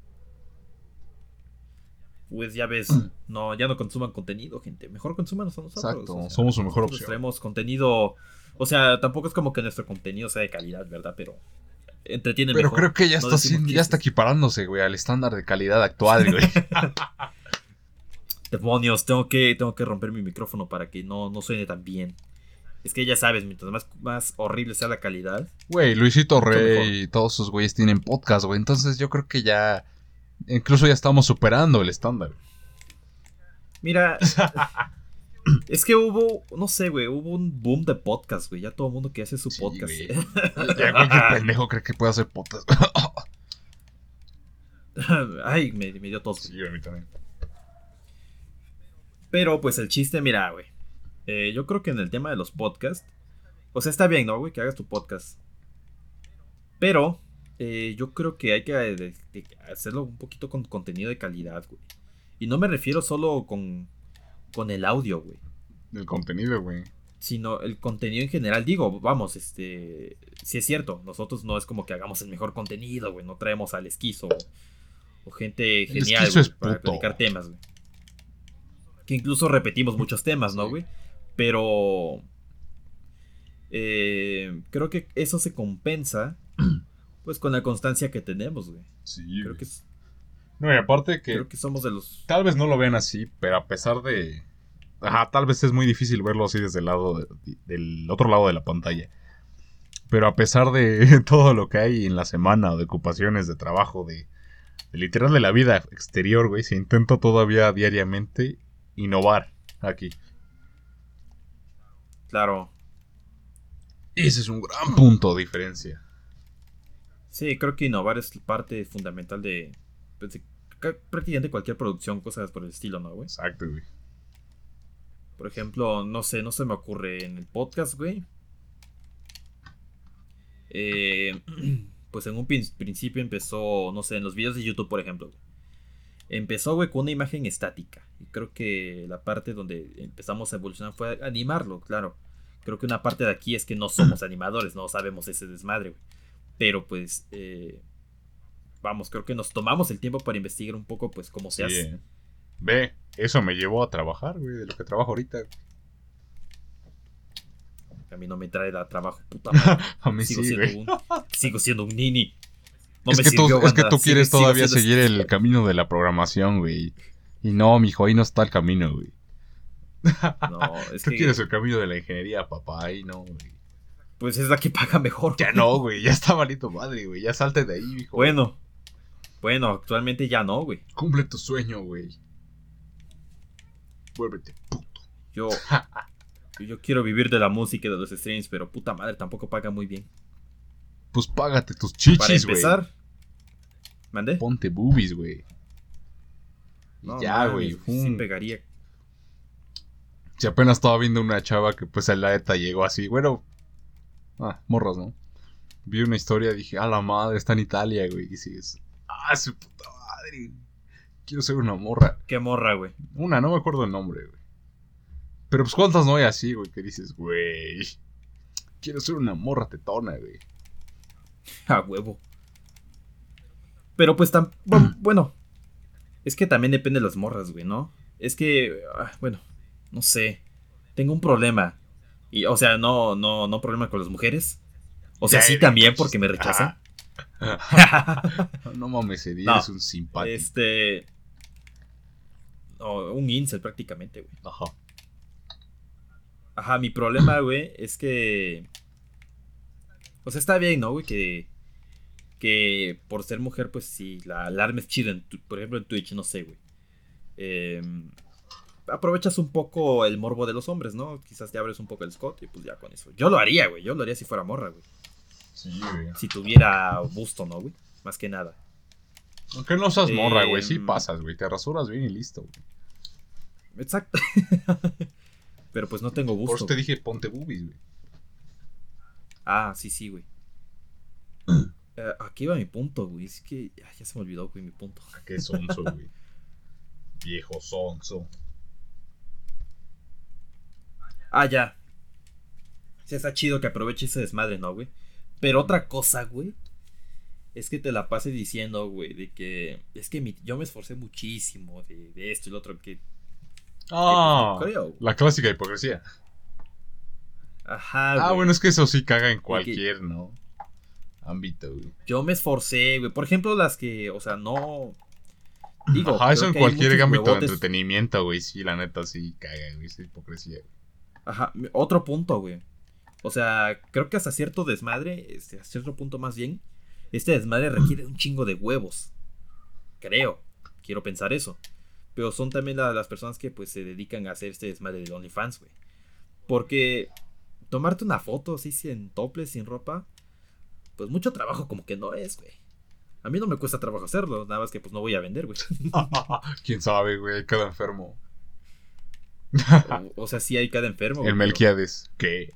Speaker 2: Pues ya ves, no, ya no consuman contenido, gente. Mejor consuman a nosotros.
Speaker 3: Exacto,
Speaker 2: o sea,
Speaker 3: somos su mejor opción.
Speaker 2: Traemos contenido. O sea, tampoco es como que nuestro contenido sea de calidad, ¿verdad? Pero entretiene
Speaker 3: Pero
Speaker 2: mejor.
Speaker 3: creo que ya
Speaker 2: No
Speaker 3: está, haciendo- ya está equiparándose, güey, al estándar de calidad actual, güey.
Speaker 2: Demonios, tengo que, tengo que romper mi micrófono para que no, no suene tan bien. Es que ya sabes, mientras más, más horrible sea la calidad.
Speaker 3: Güey, Luisito. Rey y todos sus güeyes tienen podcast, güey. Entonces yo creo que ya. Incluso ya estamos superando el estándar.
Speaker 2: Mira, es que hubo, no sé, güey, hubo un boom de podcast, güey. Ya todo el mundo que hace su
Speaker 3: Sí,
Speaker 2: podcast.
Speaker 3: güey. Ya cualquier pendejo cree que puede hacer podcast.
Speaker 2: Ay, me, me dio tos.
Speaker 3: sí, a mí también.
Speaker 2: Pero pues el chiste, mira, güey. Eh, yo creo que en el tema de los podcasts. O sea, está bien, ¿no, güey? Que hagas tu podcast. Pero eh, yo creo que hay que eh, de- de hacerlo un poquito con contenido de calidad, güey. Y no me refiero solo con, con el audio, güey.
Speaker 3: El contenido, güey.
Speaker 2: Sino el contenido en general. Digo, vamos, este. Si es cierto, nosotros no es como que hagamos el mejor contenido, güey. No traemos al esquizo o, o gente genial güey, para platicar temas, güey. Que incluso repetimos muchos temas, ¿no,
Speaker 3: Sí.
Speaker 2: Pero. eh, creo que eso se compensa. Pues con la constancia que tenemos, güey.
Speaker 3: Sí,
Speaker 2: Creo
Speaker 3: güey.
Speaker 2: que, es-
Speaker 3: No, y aparte que.
Speaker 2: creo que somos de los.
Speaker 3: Tal vez no lo vean así, pero a pesar de. Ajá, tal vez es muy difícil verlo así desde el lado. de- del otro lado de la pantalla. Pero a pesar de todo lo que hay en la semana, de ocupaciones, de trabajo, de, de literal de la vida exterior, güey, se intenta todavía diariamente innovar aquí.
Speaker 2: Claro.
Speaker 3: Ese es un gran punto de diferencia.
Speaker 2: Sí, creo que innovar es parte fundamental de, pues, de prácticamente cualquier producción, cosas por el estilo, ¿no, güey?
Speaker 3: Exacto, güey.
Speaker 2: Por ejemplo, no sé, no se me ocurre en el podcast, güey. Eh, pues en un prin- principio empezó, no sé, en los videos de YouTube, por ejemplo. güey. Empezó, güey, con una imagen estática. Y creo que la parte donde empezamos a evolucionar fue animarlo, claro. Creo que una parte de aquí es que no somos animadores, no sabemos ese desmadre, güey. Pero pues, eh, vamos, creo que nos tomamos el tiempo para investigar un poco, pues, cómo se
Speaker 3: Sí,
Speaker 2: hace.
Speaker 3: eh. Ve, eso me llevó a trabajar, güey, de lo que trabajo ahorita.
Speaker 2: A mí no me trae la trabajo, puta madre.
Speaker 3: A mí
Speaker 2: sigo,
Speaker 3: sí,
Speaker 2: siendo
Speaker 3: güey.
Speaker 2: un, sigo siendo un nini. No
Speaker 3: es,
Speaker 2: me
Speaker 3: que tú, es que tú quieres todavía seguir el camino de la programación, güey. Y no, mijo, ahí no está el camino, güey.
Speaker 2: No, es
Speaker 3: Tú
Speaker 2: que
Speaker 3: quieres el camino de la ingeniería, papá, ahí no, güey.
Speaker 2: pues es la que paga mejor.
Speaker 3: Ya
Speaker 2: güey.
Speaker 3: no, güey, ya está malito madre, güey. Ya salte de ahí, mijo.
Speaker 2: Bueno, bueno, actualmente ya no, güey.
Speaker 3: Cumple tu sueño, güey. Vuélvete puto.
Speaker 2: Yo, yo quiero vivir de la música y de los streams, pero puta madre, tampoco paga muy bien.
Speaker 3: Pues págate tus
Speaker 2: Para
Speaker 3: chichis, güey.
Speaker 2: empezar, ¿mandé?
Speaker 3: Ponte boobies, güey. Y
Speaker 2: No,
Speaker 3: ya, güey.
Speaker 2: Sí pegaría.
Speaker 3: Si apenas estaba viendo una chava que pues a la neta llegó así, bueno. Ah, morras, ¿no? Vi una historia, dije, a la madre, está en Italia, güey. Y sigues, ah, su puta madre. Quiero ser una morra.
Speaker 2: Qué morra, güey.
Speaker 3: Una, no me acuerdo el nombre, güey. Pero pues cuántas no hay así, güey, que dices, güey. Quiero ser una morra tetona, güey.
Speaker 2: A huevo. Pero pues tan... bu- Bueno. Es que también depende de las morras, güey, ¿no? Es que... ah, bueno. No sé. Tengo un problema. Y, o sea, no, no, no problema con las mujeres. O sea, sí también porque me rechazan.
Speaker 3: ajá. no mames, Eddie,
Speaker 2: No,
Speaker 3: eres un simpático.
Speaker 2: Este. un incel prácticamente, güey.
Speaker 3: Ajá.
Speaker 2: Ajá, mi problema, güey, es que. O sea, está bien, ¿no, güey? Que. Que por ser mujer, pues sí, la alarma es chida. en tu- por ejemplo, en Twitch, no sé, güey. Em, aprovechas un poco el morbo de los hombres, ¿no? Quizás te abres un poco el Scott y pues ya con eso. Yo lo haría, güey. Yo lo haría si fuera morra, güey.
Speaker 3: Sí, güey.
Speaker 2: Si tuviera busto, ¿no, güey? Más que nada.
Speaker 3: Aunque no seas morra, güey. Sí
Speaker 2: Em.
Speaker 3: pasas, güey. Te rasuras bien y listo, güey.
Speaker 2: Exacto. Pero pues no tengo
Speaker 3: Por
Speaker 2: busto.
Speaker 3: eso te dije ponte boobies, güey.
Speaker 2: Ah, sí, sí, güey. Eh, aquí va mi punto, güey. Es que ah, ya se me olvidó, güey, mi punto.
Speaker 3: ¿A qué sonso, güey? Viejo sonso.
Speaker 2: Ah, ya. Sí, está chido que aproveche ese desmadre, ¿no, güey? Pero otra cosa, güey. Es que te la pases diciendo, güey, de que. Es que mi- yo me esforcé muchísimo de, de esto y lo otro que.
Speaker 3: Ah,
Speaker 2: no
Speaker 3: la clásica hipocresía.
Speaker 2: Ajá,
Speaker 3: Ah,
Speaker 2: güey.
Speaker 3: bueno, es que eso sí caga en
Speaker 2: que-
Speaker 3: cualquier, ¿no? Ámbito, güey.
Speaker 2: Yo me esforcé, güey. Por ejemplo, las que, o sea, no. Digo,
Speaker 3: Ajá, eso en cualquier ámbito de entretenimiento, güey. Sí, la neta sí caga, güey. Esa hipocresía. güey.
Speaker 2: Ajá, otro punto, güey. O sea, creo que hasta cierto desmadre, este, a cierto punto más bien, este desmadre requiere un chingo de huevos. Creo, quiero pensar eso. Pero son también la- las personas que pues se dedican a hacer este desmadre del OnlyFans, güey. Porque tomarte una foto así sin topless, sin ropa, pues mucho trabajo como que no es, güey. A mí no me cuesta trabajo hacerlo, nada más que pues no voy a vender, güey.
Speaker 3: Quién sabe, güey. Queda enfermo.
Speaker 2: o, o sea, sí hay cada enfermo. güey,
Speaker 3: El Melquiades. ¿Qué?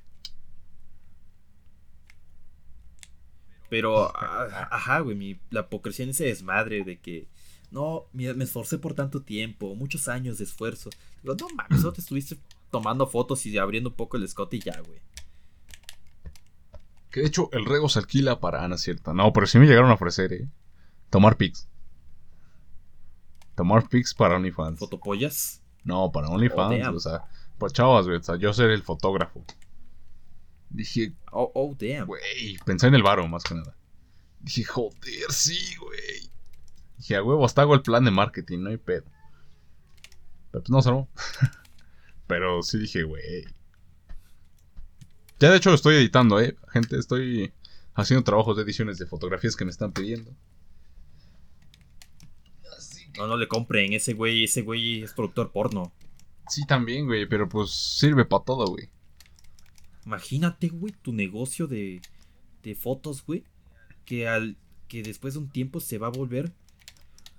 Speaker 2: Pero, ajá, güey, mi, la hipocresía en ese desmadre de que, no, me esforcé por tanto tiempo, muchos años de esfuerzo. Digo, no mames, solo te estuviste tomando fotos y abriendo un poco el escote y ya, güey.
Speaker 3: Que de hecho el rego se alquila para Ana, cierta. No, pero sí me llegaron a ofrecer, eh. Tomar pics. Tomar pics para OnlyFans.
Speaker 2: Fotopollas.
Speaker 3: No, para
Speaker 2: Oh,
Speaker 3: OnlyFans,
Speaker 2: damn.
Speaker 3: o sea, para chavas, güey. O sea, yo ser el fotógrafo. Dije,
Speaker 2: Oh, oh, damn.
Speaker 3: güey, pensé en el varo más que nada. Dije, joder, sí, güey. Dije, a huevo, hasta hago el plan de marketing, no hay pedo. Pero pues no se armó. Pero sí dije, güey. Ya de hecho lo estoy editando, eh. Gente, estoy haciendo trabajos de ediciones de fotografías que me están pidiendo.
Speaker 2: No, no le compren, ese güey, ese güey es productor porno.
Speaker 3: Sí, también, güey, pero pues sirve para todo, güey.
Speaker 2: Imagínate, güey, tu negocio de, de fotos, güey, que al que después de un tiempo se va a volver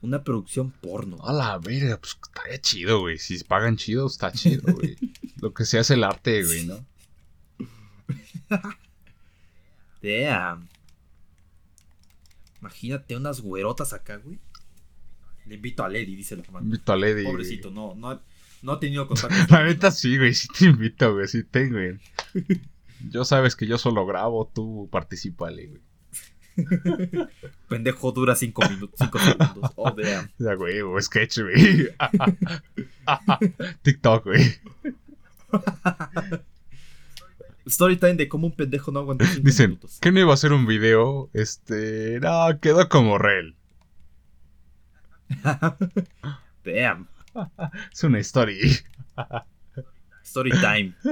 Speaker 2: una producción porno.
Speaker 3: A la verga, pues estaría chido, güey. Si pagan chido, está chido, güey. Lo que se hace el arte, güey, ¿no?
Speaker 2: Damn. Imagínate unas güerotas acá, güey. Le invito a Lady, dice la hermana.
Speaker 3: Invito a Lady. güey.
Speaker 2: Pobrecito, no, no, ha- no ha tenido contacto.
Speaker 3: La neta sí, güey, sí te invito, güey, sí tengo, güey. Yo sabes que yo solo grabo, tú participale, güey.
Speaker 2: Pendejo dura cinco minutos, cinco segundos. Oh, damn.
Speaker 3: Ya, güey, o sketch, güey. TikTok, güey.
Speaker 2: Storytime de cómo un pendejo no aguanta
Speaker 3: Dicen,
Speaker 2: minutos.
Speaker 3: ¿qué no iba a ser un video? Este, no, quedó como rel.
Speaker 2: Damn.
Speaker 3: Es una story.
Speaker 2: Storytime.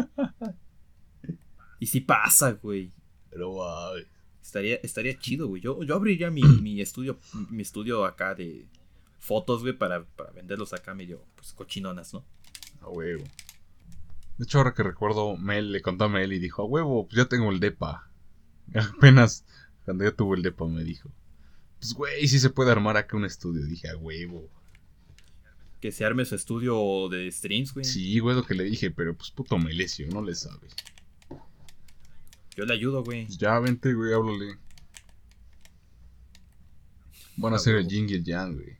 Speaker 2: Y si pasa, güey.
Speaker 3: Pero, ay,
Speaker 2: Estaría, estaría chido, güey. Yo, yo abriría mi, mi estudio, mi estudio acá de fotos, güey, para, para venderlos acá medio, pues, cochinonas, ¿no?
Speaker 3: a huevo. De hecho, ahora que recuerdo, Mel le contó a Mel y dijo, a huevo, pues ya tengo el depa. Apenas cuando yo tuve el depa me dijo, pues güey, sí se puede armar acá un estudio. Dije, a huevo.
Speaker 2: Que se arme su estudio de streams, güey.
Speaker 3: Sí, güey, lo que le dije, pero pues puto Melesio, no le sabe.
Speaker 2: Yo le ayudo, güey.
Speaker 3: Pues ya, vente, güey, háblale. Van a hacer el. Jing y el Yang, güey.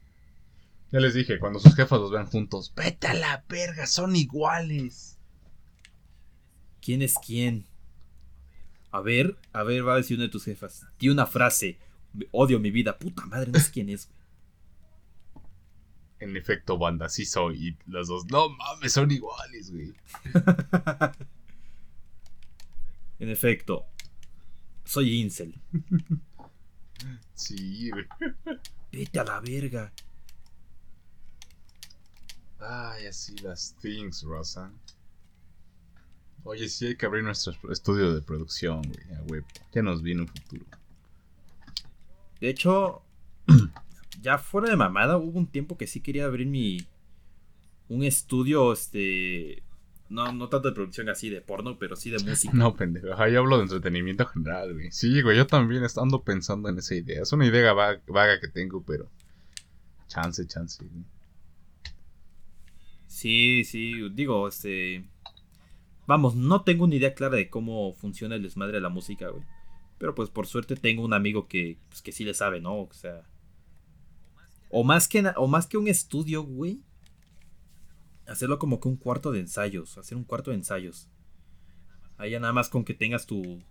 Speaker 3: Ya les dije, cuando sus jefas los vean juntos, vete a la verga, son iguales.
Speaker 2: ¿Quién es quién? A ver, a ver, va a decir una de tus jefas. Di una frase. Odio mi vida. Puta madre, no sé quién es, güey.
Speaker 3: En efecto, banda, sí soy. Y los dos, no mames, son iguales, güey.
Speaker 2: En efecto, soy incel.
Speaker 3: Sí, güey.
Speaker 2: Vete a la verga.
Speaker 3: Ay, así las things, Rosa. Oye, sí hay que abrir nuestro estudio de producción, güey. A huevo. Ya nos viene un futuro.
Speaker 2: De hecho, ya fuera de mamada, hubo un tiempo que sí quería abrir mi. Un estudio, este. No, no tanto de producción así de porno, pero sí de música.
Speaker 3: No, pendejo. Yo hablo de entretenimiento general, güey. Sí, güey, yo también ando pensando en esa idea. Es una idea vaga, vaga que tengo, pero. Chance, chance, güey.
Speaker 2: Sí, sí, digo, este. Vamos, no tengo una idea clara de cómo funciona el desmadre de la música, güey. Pero pues por suerte tengo un amigo que, pues, que sí le sabe, ¿no? O sea. O más que, o más que un estudio, güey. Hacerlo como que un cuarto de ensayos. Hacer un cuarto de ensayos. Ya nada más con que tengas tu,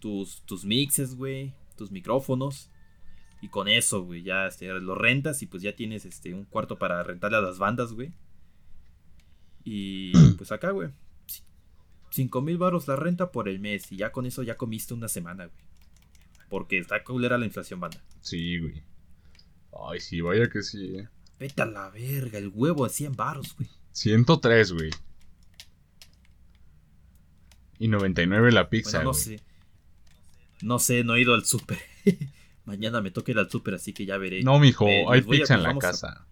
Speaker 2: tus, tus mixes, güey. Tus micrófonos. Y con eso, güey, ya este, lo rentas y pues ya tienes este, un cuarto para rentarle a las bandas, güey. Y pues acá, güey. 5 mil baros la renta por el mes. Y ya con eso ya comiste una semana, güey. Porque está culera la inflación, banda.
Speaker 3: Sí, güey. Ay, sí, vaya que sí, eh.
Speaker 2: Vete a la verga, el huevo a 100 baros, güey.
Speaker 3: 103, güey. Y 99 la pizza,
Speaker 2: Bueno, no
Speaker 3: güey.
Speaker 2: sé. No sé, no he ido al súper. Mañana me toca ir al súper, así que ya veré.
Speaker 3: No, mijo,
Speaker 2: Eh,
Speaker 3: hay
Speaker 2: a-
Speaker 3: pizza en la
Speaker 2: a-
Speaker 3: casa.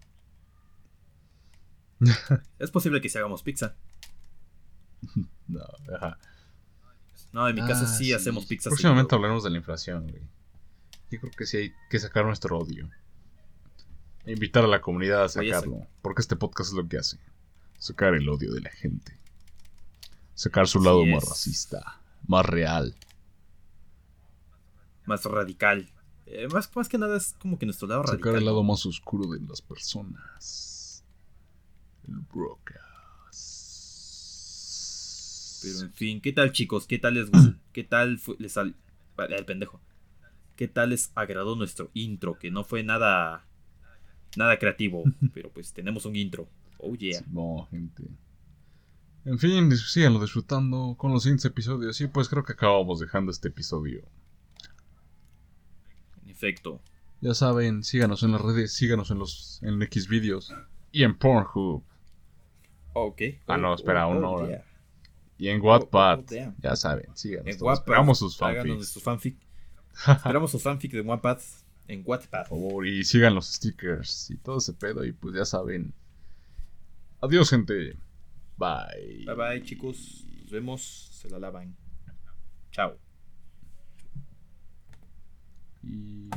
Speaker 2: Es posible que si hagamos pizza.
Speaker 3: No, ajá.
Speaker 2: No, en mi casa
Speaker 3: Ah,
Speaker 2: sí, hacemos pizza.
Speaker 3: Próximamente
Speaker 2: seguido.
Speaker 3: hablaremos de la inflación, güey. Yo creo que sí hay que sacar nuestro odio. Invitar a la comunidad a sacarlo. Porque este podcast es lo que hace. Sacar el odio de la gente. Sacar su lado más racista. Más real.
Speaker 2: Más radical. Eh, más, más que nada es como que nuestro lado
Speaker 3: Sacar
Speaker 2: radical.
Speaker 3: el
Speaker 2: ¿no?
Speaker 3: lado más oscuro de las personas. El broadcast.
Speaker 2: Pero en fin, ¿qué tal chicos? ¿Qué tal les gustó? ¿Qué tal fue- les. Vale, el pendejo? ¿Qué tal les agradó nuestro intro? Que no fue nada nada creativo, pero pues tenemos un intro. Oh yeah.
Speaker 3: No, gente. En fin, síganlo disfrutando con los siguientes episodios. Y pues creo que acabamos dejando este episodio.
Speaker 2: En efecto.
Speaker 3: Ya saben, síganos en las redes, síganos en los en X videos y en Pornhub
Speaker 2: Ok.
Speaker 3: Ah, no, espera, aún no,
Speaker 2: yeah.
Speaker 3: Y en Wattpad.
Speaker 2: oh,
Speaker 3: ya saben, síganos.
Speaker 2: En
Speaker 3: todos.
Speaker 2: Wattpad.
Speaker 3: Esperamos sus fanfics.
Speaker 2: fanfic. Esperamos sus fanfic de Wattpad en Wattpad.
Speaker 3: Por favor, y sigan los stickers y todo ese pedo. Y pues ya saben. Adiós, gente. Bye.
Speaker 2: Bye bye chicos. Nos vemos. Se la lavan. Chao.
Speaker 3: Y